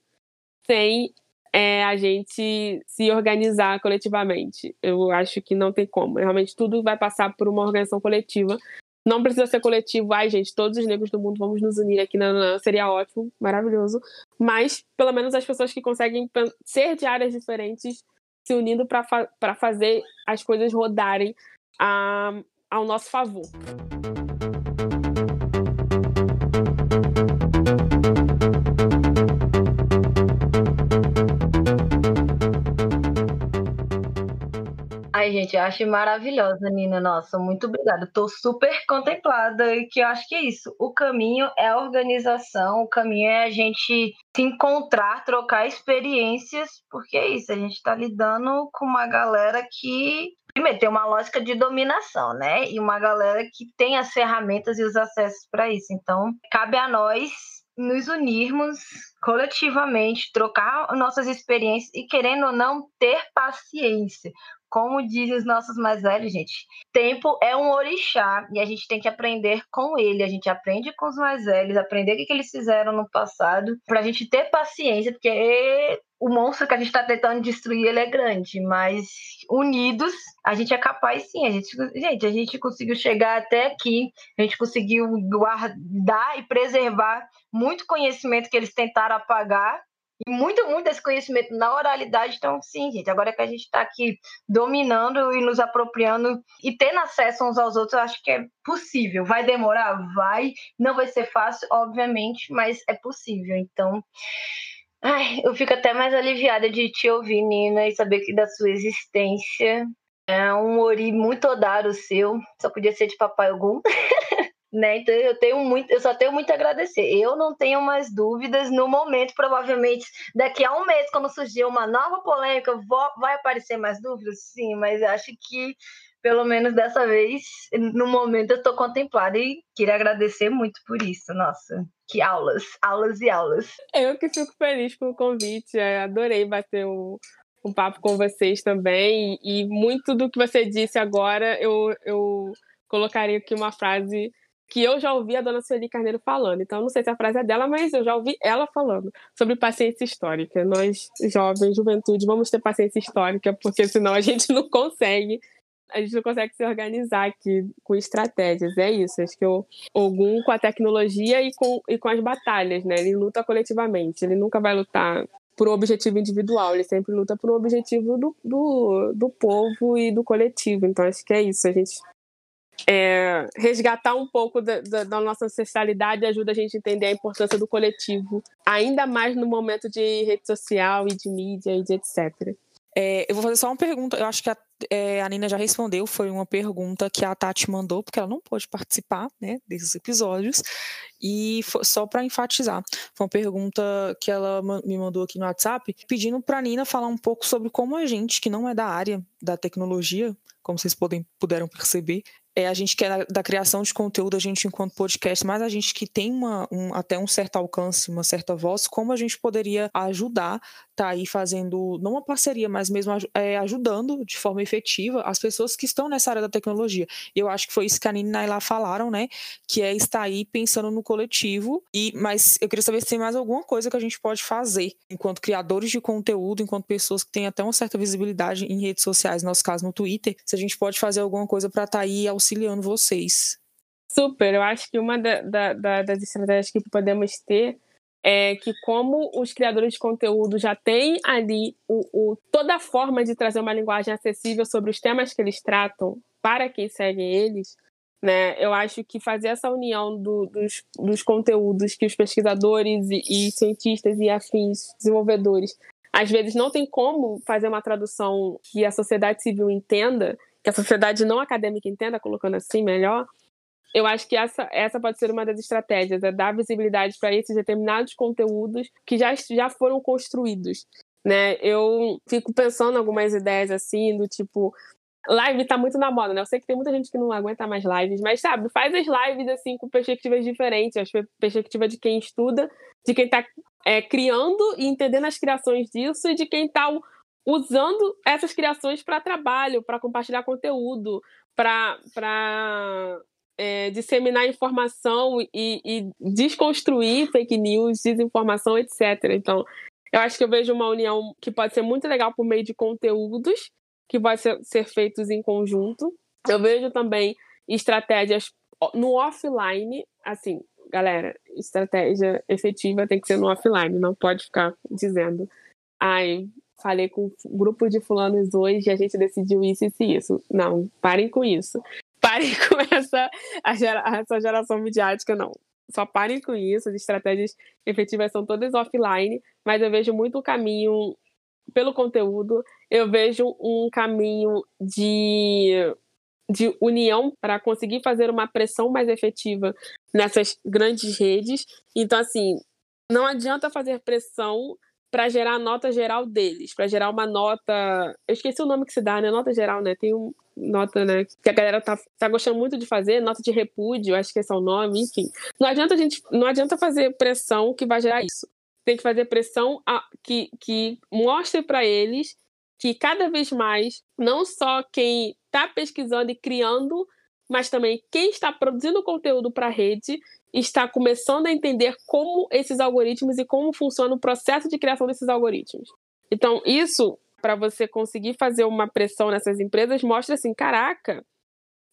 Sem é a gente se organizar coletivamente. Eu acho que não tem como. Realmente tudo vai passar por uma organização coletiva. Não precisa ser coletivo, ai gente, todos os negros do mundo vamos nos unir aqui, na, seria ótimo, maravilhoso. Mas pelo menos as pessoas que conseguem ser de áreas diferentes se unindo para fa fazer as coisas rodarem a, ao nosso favor. Gente, eu acho maravilhosa, Nina. Nossa, muito obrigada. Estou super contemplada e que eu acho que é isso. O caminho é a organização, o caminho é a gente se encontrar, trocar experiências, porque é isso. A gente está lidando com uma galera que primeiro tem uma lógica de dominação, né? E uma galera que tem as ferramentas e os acessos para isso. Então, cabe a nós nos unirmos coletivamente, trocar nossas experiências e, querendo ou não, ter paciência como dizem os nossos mais velhos, gente, tempo é um orixá e a gente tem que aprender com ele. A gente aprende com os mais velhos, aprender o que, que eles fizeram no passado, para a gente ter paciência, porque o monstro que a gente está tentando destruir ele é grande, mas unidos a gente é capaz sim. A gente, gente, a gente conseguiu chegar até aqui, a gente conseguiu guardar e preservar muito conhecimento que eles tentaram apagar e muito, muito desse conhecimento na oralidade. Então, sim, gente, agora que a gente está aqui dominando e nos apropriando e tendo acesso uns aos outros, eu acho que é possível. Vai demorar? Vai. Não vai ser fácil, obviamente, mas é possível. Então, Ai, eu fico até mais aliviada de te ouvir, Nina, e saber que da sua existência. É um ori muito odaro seu, só podia ser de papai algum. *laughs* né? Então eu tenho muito, eu só tenho muito a agradecer. Eu não tenho mais dúvidas no momento, provavelmente daqui a um mês, quando surgir uma nova polêmica, vou, vai aparecer mais dúvidas, sim, mas acho que pelo menos dessa vez, no momento, eu estou contemplada e queria agradecer muito por isso. Nossa, que aulas, aulas e aulas. Eu que fico feliz com o convite, adorei bater um, um papo com vocês também. E, e muito do que você disse agora, eu, eu colocaria aqui uma frase que eu já ouvi a dona Sueli Carneiro falando. Então, não sei se a frase é dela, mas eu já ouvi ela falando sobre paciência histórica. Nós, jovens, juventude, vamos ter paciência histórica, porque senão a gente não consegue. A gente não consegue se organizar aqui com estratégias. É isso. Acho que o Ogum, com a tecnologia e com, e com as batalhas, né? Ele luta coletivamente. Ele nunca vai lutar por um objetivo individual, ele sempre luta por um objetivo do, do, do povo e do coletivo. Então, acho que é isso. A gente é, resgatar um pouco da, da, da, nossa ancestralidade ajuda a gente a entender a importância do coletivo, ainda mais no momento de rede social e de mídia e de etc. É, eu vou fazer só uma pergunta, eu acho que a, é, a, Nina já respondeu, foi uma pergunta que a Tati mandou, porque ela não pôde participar né, desses episódios, e foi, só para enfatizar, foi uma pergunta que ela me mandou aqui no WhatsApp, pedindo para a Nina falar um pouco sobre como a gente, que não é da área da tecnologia, como vocês podem, puderam perceber, é, a gente quer da criação de conteúdo, a gente enquanto podcast, mas a gente que tem uma, um, até um certo alcance, uma certa voz, como a gente poderia ajudar, tá aí fazendo, não uma parceria, mas mesmo é, ajudando de forma efetiva as pessoas que estão nessa área da tecnologia. Eu acho que foi isso que a Nina e Naila falaram, né, que é estar aí pensando no coletivo, e mas eu queria saber se tem mais alguma coisa que a gente pode fazer enquanto criadores de conteúdo, enquanto pessoas que têm até uma certa visibilidade em redes sociais, no nosso caso no Twitter, se a gente pode fazer alguma coisa para estar tá aí auxiliando vocês. Super, eu acho que uma da, da, da, das estratégias que podemos ter é que como os criadores de conteúdo já têm ali o, o, toda a forma de trazer uma linguagem acessível sobre os temas que eles tratam para quem segue eles, né? Eu acho que fazer essa união do, dos, dos conteúdos que os pesquisadores e, e cientistas e afins, desenvolvedores, às vezes não tem como fazer uma tradução que a sociedade civil entenda, que a sociedade não acadêmica entenda, colocando assim melhor, eu acho que essa, essa pode ser uma das estratégias, é dar visibilidade para esses determinados conteúdos que já, já foram construídos. Né? Eu fico pensando algumas ideias assim, do tipo, live tá muito na moda, né? Eu sei que tem muita gente que não aguenta mais lives, mas sabe, faz as lives assim com perspectivas diferentes, a perspectiva de quem estuda, de quem tá é, criando e entendendo as criações disso e de quem tá usando essas criações para trabalho, para compartilhar conteúdo, para é, disseminar informação e, e, desconstruir fake news, desinformação, etc. Então, eu acho que eu vejo uma união que pode ser muito legal por meio de conteúdos que vai ser, ser feitos em conjunto. Eu vejo também estratégias no offline, assim, galera, estratégia efetiva tem que ser no offline, não pode ficar dizendo, ai, falei com um grupo de fulanos hoje e a gente decidiu isso, isso e isso. Não, parem com isso. Parem *laughs* com essa, gera, essa geração midiática, não. Só parem com isso, as estratégias efetivas são todas offline, mas eu vejo muito caminho pelo conteúdo, eu vejo um caminho de, de união para conseguir fazer uma pressão mais efetiva nessas grandes redes. Então, assim, não adianta fazer pressão para gerar a nota geral deles, para gerar uma nota. Eu esqueci o nome que se dá, né? Nota geral, né? Tem um nota, né? Que a galera tá, tá gostando muito de fazer, nota de repúdio, acho que esse é o nome, enfim. Não adianta a gente, não adianta fazer pressão que vai gerar isso tem que fazer pressão a, que, que mostre para eles que cada vez mais, não só quem está pesquisando e criando, mas também quem está produzindo conteúdo para a rede está começando a entender como esses algoritmos e como funciona o processo de criação desses algoritmos. Então, isso, para você conseguir fazer uma pressão nessas empresas, mostra assim: caraca,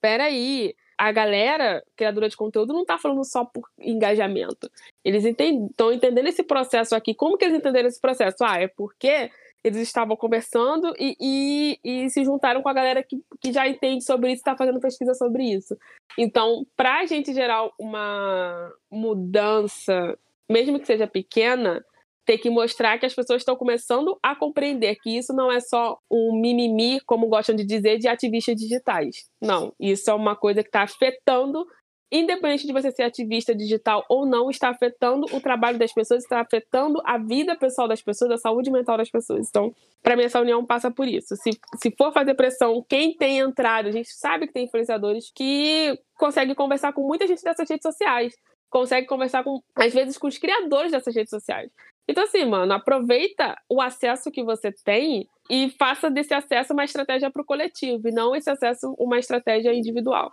peraí, a galera, criadora de conteúdo, não está falando só por engajamento. Eles estão entendendo esse processo aqui. Como que eles entenderam esse processo? Ah, é porque eles estavam conversando e, e, e se juntaram com a galera que, que já entende sobre isso, está fazendo pesquisa sobre isso. Então, para a gente gerar uma mudança, mesmo que seja pequena, ter que mostrar que as pessoas estão começando a compreender que isso não é só um mimimi, como gostam de dizer, de ativistas digitais. Não, isso é uma coisa que está afetando, independente de você ser ativista digital ou não, está afetando o trabalho das pessoas, está afetando a vida pessoal das pessoas, a saúde mental das pessoas. Então, para mim, essa união passa por isso. Se, se for fazer pressão, quem tem entrado, a gente sabe que tem influenciadores que conseguem conversar com muita gente dessas redes sociais consegue conversar com, às vezes, com os criadores dessas redes sociais. Então, assim, mano, aproveita o acesso que você tem e faça desse acesso uma estratégia para o coletivo, e não esse acesso uma estratégia individual.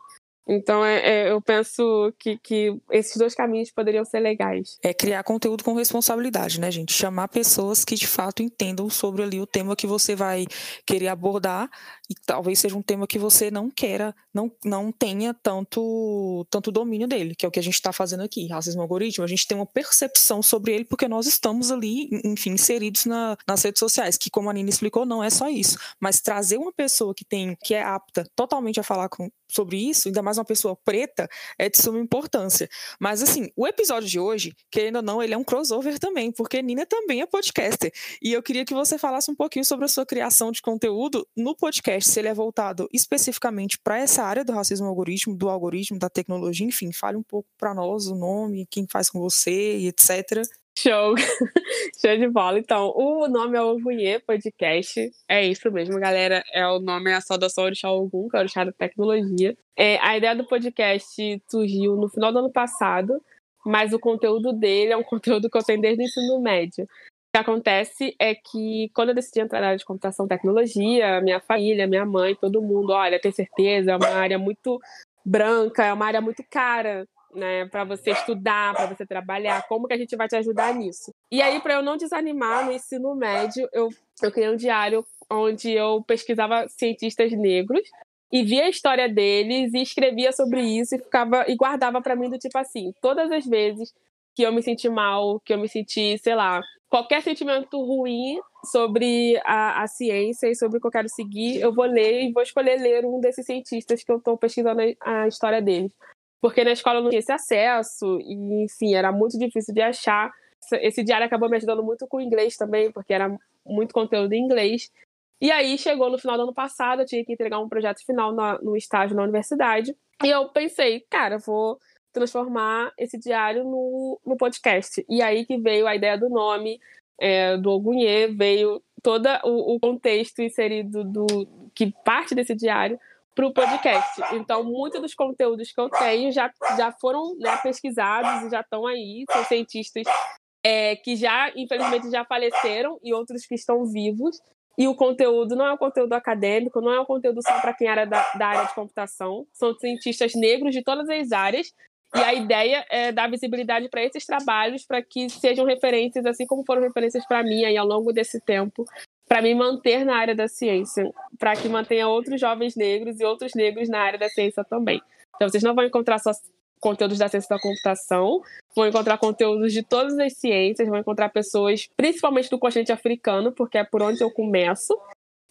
Então, é, é, eu penso que, que esses dois caminhos poderiam ser legais. É criar conteúdo com responsabilidade, né, gente? Chamar pessoas que de fato entendam sobre ali o tema que você vai querer abordar e talvez seja um tema que você não queira, não, não tenha tanto, tanto domínio dele, que é o que a gente está fazendo aqui. Racismo algoritmo, a gente tem uma percepção sobre ele porque nós estamos ali, enfim, inseridos na, nas redes sociais, que como a Nina explicou, não é só isso. Mas trazer uma pessoa que tem, que é apta totalmente a falar com, sobre isso, ainda mais uma pessoa preta, é de suma importância. Mas assim, o episódio de hoje, querendo ou não, ele é um crossover também, porque Nina também é podcaster. E eu queria que você falasse um pouquinho sobre a sua criação de conteúdo no podcast, se ele é voltado especificamente para essa área do racismo algoritmo, do algoritmo, da tecnologia, enfim, fale um pouco para nós o nome, quem faz com você e etc. Show! *laughs* Show de bola. Então, o nome é o Podcast. É isso mesmo, galera. É o nome é a saudação Orixá Ogum, que é o Orixá da Tecnologia. É, a ideia do podcast surgiu no final do ano passado, mas o conteúdo dele é um *laughs* conteúdo que eu tenho desde o ensino médio. O que acontece é que quando eu decidi entrar na área de computação e tecnologia, minha família, minha mãe, todo mundo, olha, tem certeza, é uma área muito branca, é uma área muito cara né, para você estudar, para você trabalhar, como que a gente vai te ajudar nisso. E aí, para eu não desanimar no ensino médio, eu, eu criei um diário onde eu pesquisava cientistas negros e via a história deles e escrevia sobre isso e ficava e guardava para mim do tipo assim, todas as vezes que eu me senti mal, que eu me senti, sei lá, qualquer sentimento ruim sobre a, a ciência e sobre o que eu quero seguir, eu vou ler e vou escolher ler um desses cientistas que eu estou pesquisando a, história deles porque na escola eu não tinha esse acesso, e enfim, era muito difícil de achar. Esse diário acabou me ajudando muito com o inglês também, porque era muito conteúdo em inglês. E aí chegou no final do ano passado, eu tinha que entregar um projeto final na, no estágio na universidade. E eu pensei, cara, vou transformar esse diário no, no podcast. E aí que veio a ideia do nome, é, do Ogunhê, veio todo o, o contexto inserido do que parte desse diário para o podcast. Então, muitos dos conteúdos que eu tenho já, já foram né, pesquisados e já estão aí. São cientistas é, que já, infelizmente, já faleceram e outros que estão vivos. E o conteúdo não é o conteúdo acadêmico, não é o conteúdo só para quem era da, da área de computação. São cientistas negros de todas as áreas. E a ideia é dar visibilidade para esses trabalhos, para que sejam referências, assim como foram referências para mim aí ao longo desse tempo, para me manter na área da ciência, para que mantenha outros jovens negros e outros negros na área da ciência também. Então, vocês não vão encontrar só conteúdos da ciência da computação, vão encontrar conteúdos de todas as ciências, vão encontrar pessoas, principalmente do continente africano, porque é por onde eu começo.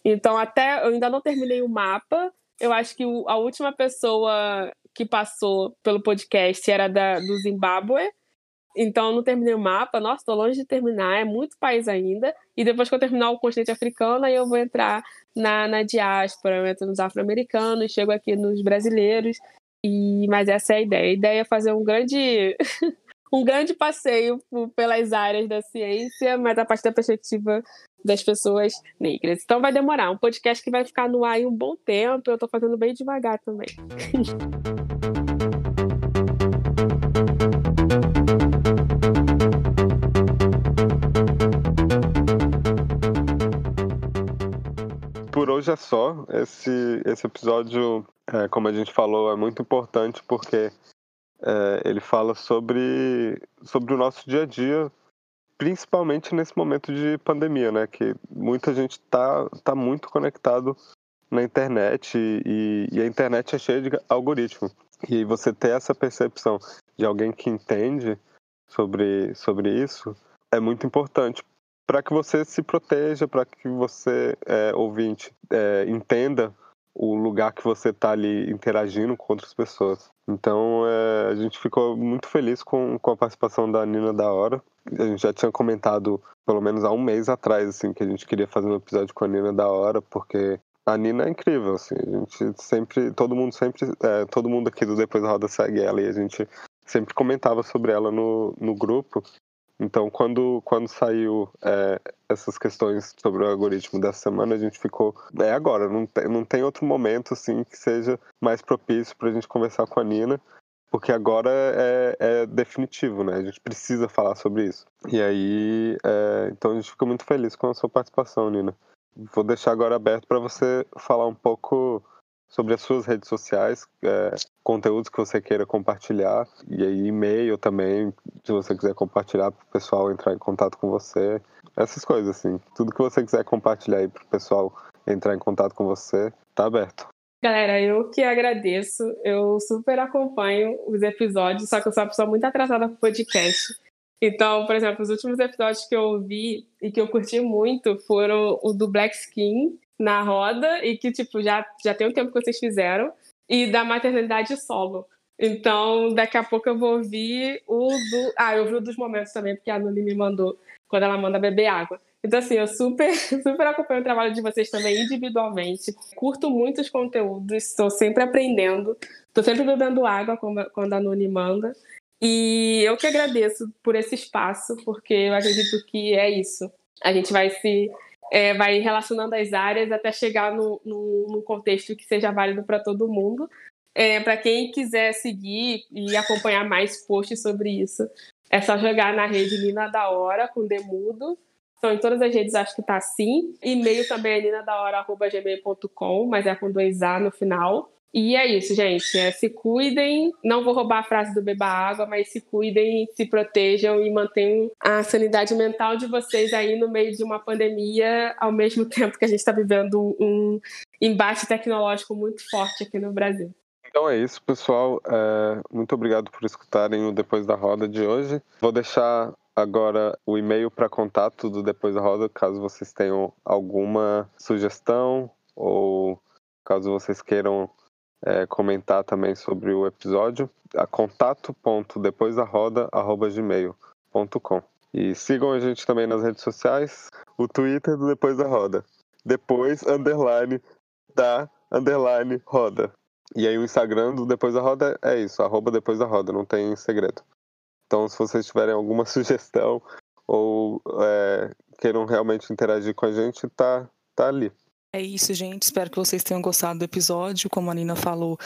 Então, até eu ainda não terminei o mapa. Eu acho que a última pessoa que passou pelo podcast era da, do Zimbábue, então, eu não terminei o mapa. Nossa, estou longe de terminar. É muito país ainda. E depois que eu terminar o continente africano, aí eu vou entrar na, na diáspora. Eu entro nos afro-americanos, chego aqui nos brasileiros. E, mas essa é a ideia. A ideia é fazer um grande, *laughs* um grande passeio pelas áreas da ciência, mas a partir da perspectiva das pessoas negras. Então vai demorar. Um podcast que vai ficar no ar um bom tempo. Eu estou fazendo bem devagar também. *laughs* hoje é só. Esse, esse episódio, é, como a gente falou, é muito importante porque é, ele fala sobre, sobre o nosso dia a dia, principalmente nesse momento de pandemia, né? Que muita gente está tá muito conectado na internet e, e a internet é cheia de algoritmo. E você ter essa percepção de alguém que entende sobre, sobre isso é muito importante, para que você se proteja, para que você, é, ouvinte, é, entenda o lugar que você está ali interagindo com outras pessoas. Então, é, a gente ficou muito feliz com, com a participação da Nina da Hora. a gente já tinha comentado pelo menos há um mês atrás, assim, que a gente queria fazer um episódio com a Nina da hora, porque a Nina é incrível, assim, a gente sempre, todo mundo sempre, é, todo mundo aqui do Depois da Roda segue ela e a gente sempre comentava sobre ela no, no grupo. Então, quando, quando saiu é, essas questões sobre o algoritmo dessa semana, a gente ficou. É agora, não tem, não tem outro momento assim que seja mais propício para a gente conversar com a Nina, porque agora é, é, definitivo, né? A gente precisa falar sobre isso. E aí, é, então a gente fica muito feliz com a sua participação, Nina. Vou deixar agora aberto para você falar um pouco sobre as suas redes sociais, é, conteúdos que você queira compartilhar, e aí e-mail também, se você quiser compartilhar para o pessoal entrar em contato com você, essas coisas assim. Tudo que você quiser compartilhar aí para o pessoal entrar em contato com você, tá aberto. Galera, eu que agradeço. Eu super acompanho os episódios, só que eu sou uma pessoa muito atrasada pro podcast. Então, por exemplo, os últimos episódios que eu ouvi e que eu curti muito foram o do Black Skin na roda e que, tipo, já, já tem um tempo que vocês fizeram, e da maternidade solo. Então, daqui a pouco eu vou ouvir o do. Ah, eu ouvi o dos momentos também, porque a Nuni me mandou quando ela manda beber água. Então, assim, eu super, *laughs* super acompanho o trabalho de vocês também individualmente. Curto muitos conteúdos, estou sempre aprendendo. Estou sempre bebendo água quando a Nuni manda. E eu que agradeço por esse espaço, porque eu acredito que é isso. A gente vai se é, vai relacionando as áreas até chegar no, no, no contexto que seja válido para todo mundo. É, para quem quiser seguir e acompanhar mais posts sobre isso, é só jogar na rede Nina da Hora com Demudo. Então, em todas as redes acho que tá assim. E-mail também é ninadahora.gmail.com, mas é com dois A no final. E é isso, gente. É, se cuidem. Não vou roubar a frase do beba água, mas se cuidem, se protejam e mantenham a sanidade mental de vocês aí no meio de uma pandemia, ao mesmo *laughs* tempo que a gente está vivendo um embate tecnológico muito forte aqui no Brasil. Então é isso, pessoal. É, muito obrigado por escutarem o Depois da Roda de hoje. Vou deixar agora o e-mail para contato do Depois da Roda, caso vocês tenham alguma sugestão ou caso vocês queiram é, comentar também sobre o episódio, a contato.depoisdaroda.gmail.com. E sigam a gente também nas redes sociais, o Twitter do Depois da Roda. Depois, underline, da, underline, roda. E aí o Instagram do Depois da Roda é isso, arroba Depois da Roda, não tem segredo. Então, se vocês tiverem alguma *laughs* sugestão ou é, queiram realmente interagir com a gente, tá, tá ali. É isso, gente. Espero que vocês tenham gostado do episódio. Como a Nina falou,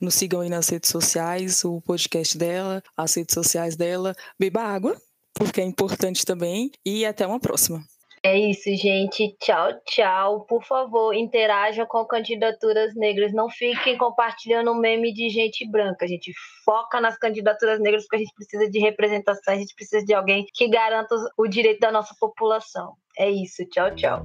nos sigam aí nas redes sociais, o podcast dela, as redes sociais dela. Beba água, porque é importante também. E até uma próxima. É isso, gente. Tchau, tchau. Por favor, interajam com candidaturas negras. Não fiquem compartilhando meme de gente branca. A gente foca nas candidaturas negras porque a gente precisa de representação, a gente precisa de alguém que garanta o direito da nossa população. É isso. Tchau, tchau.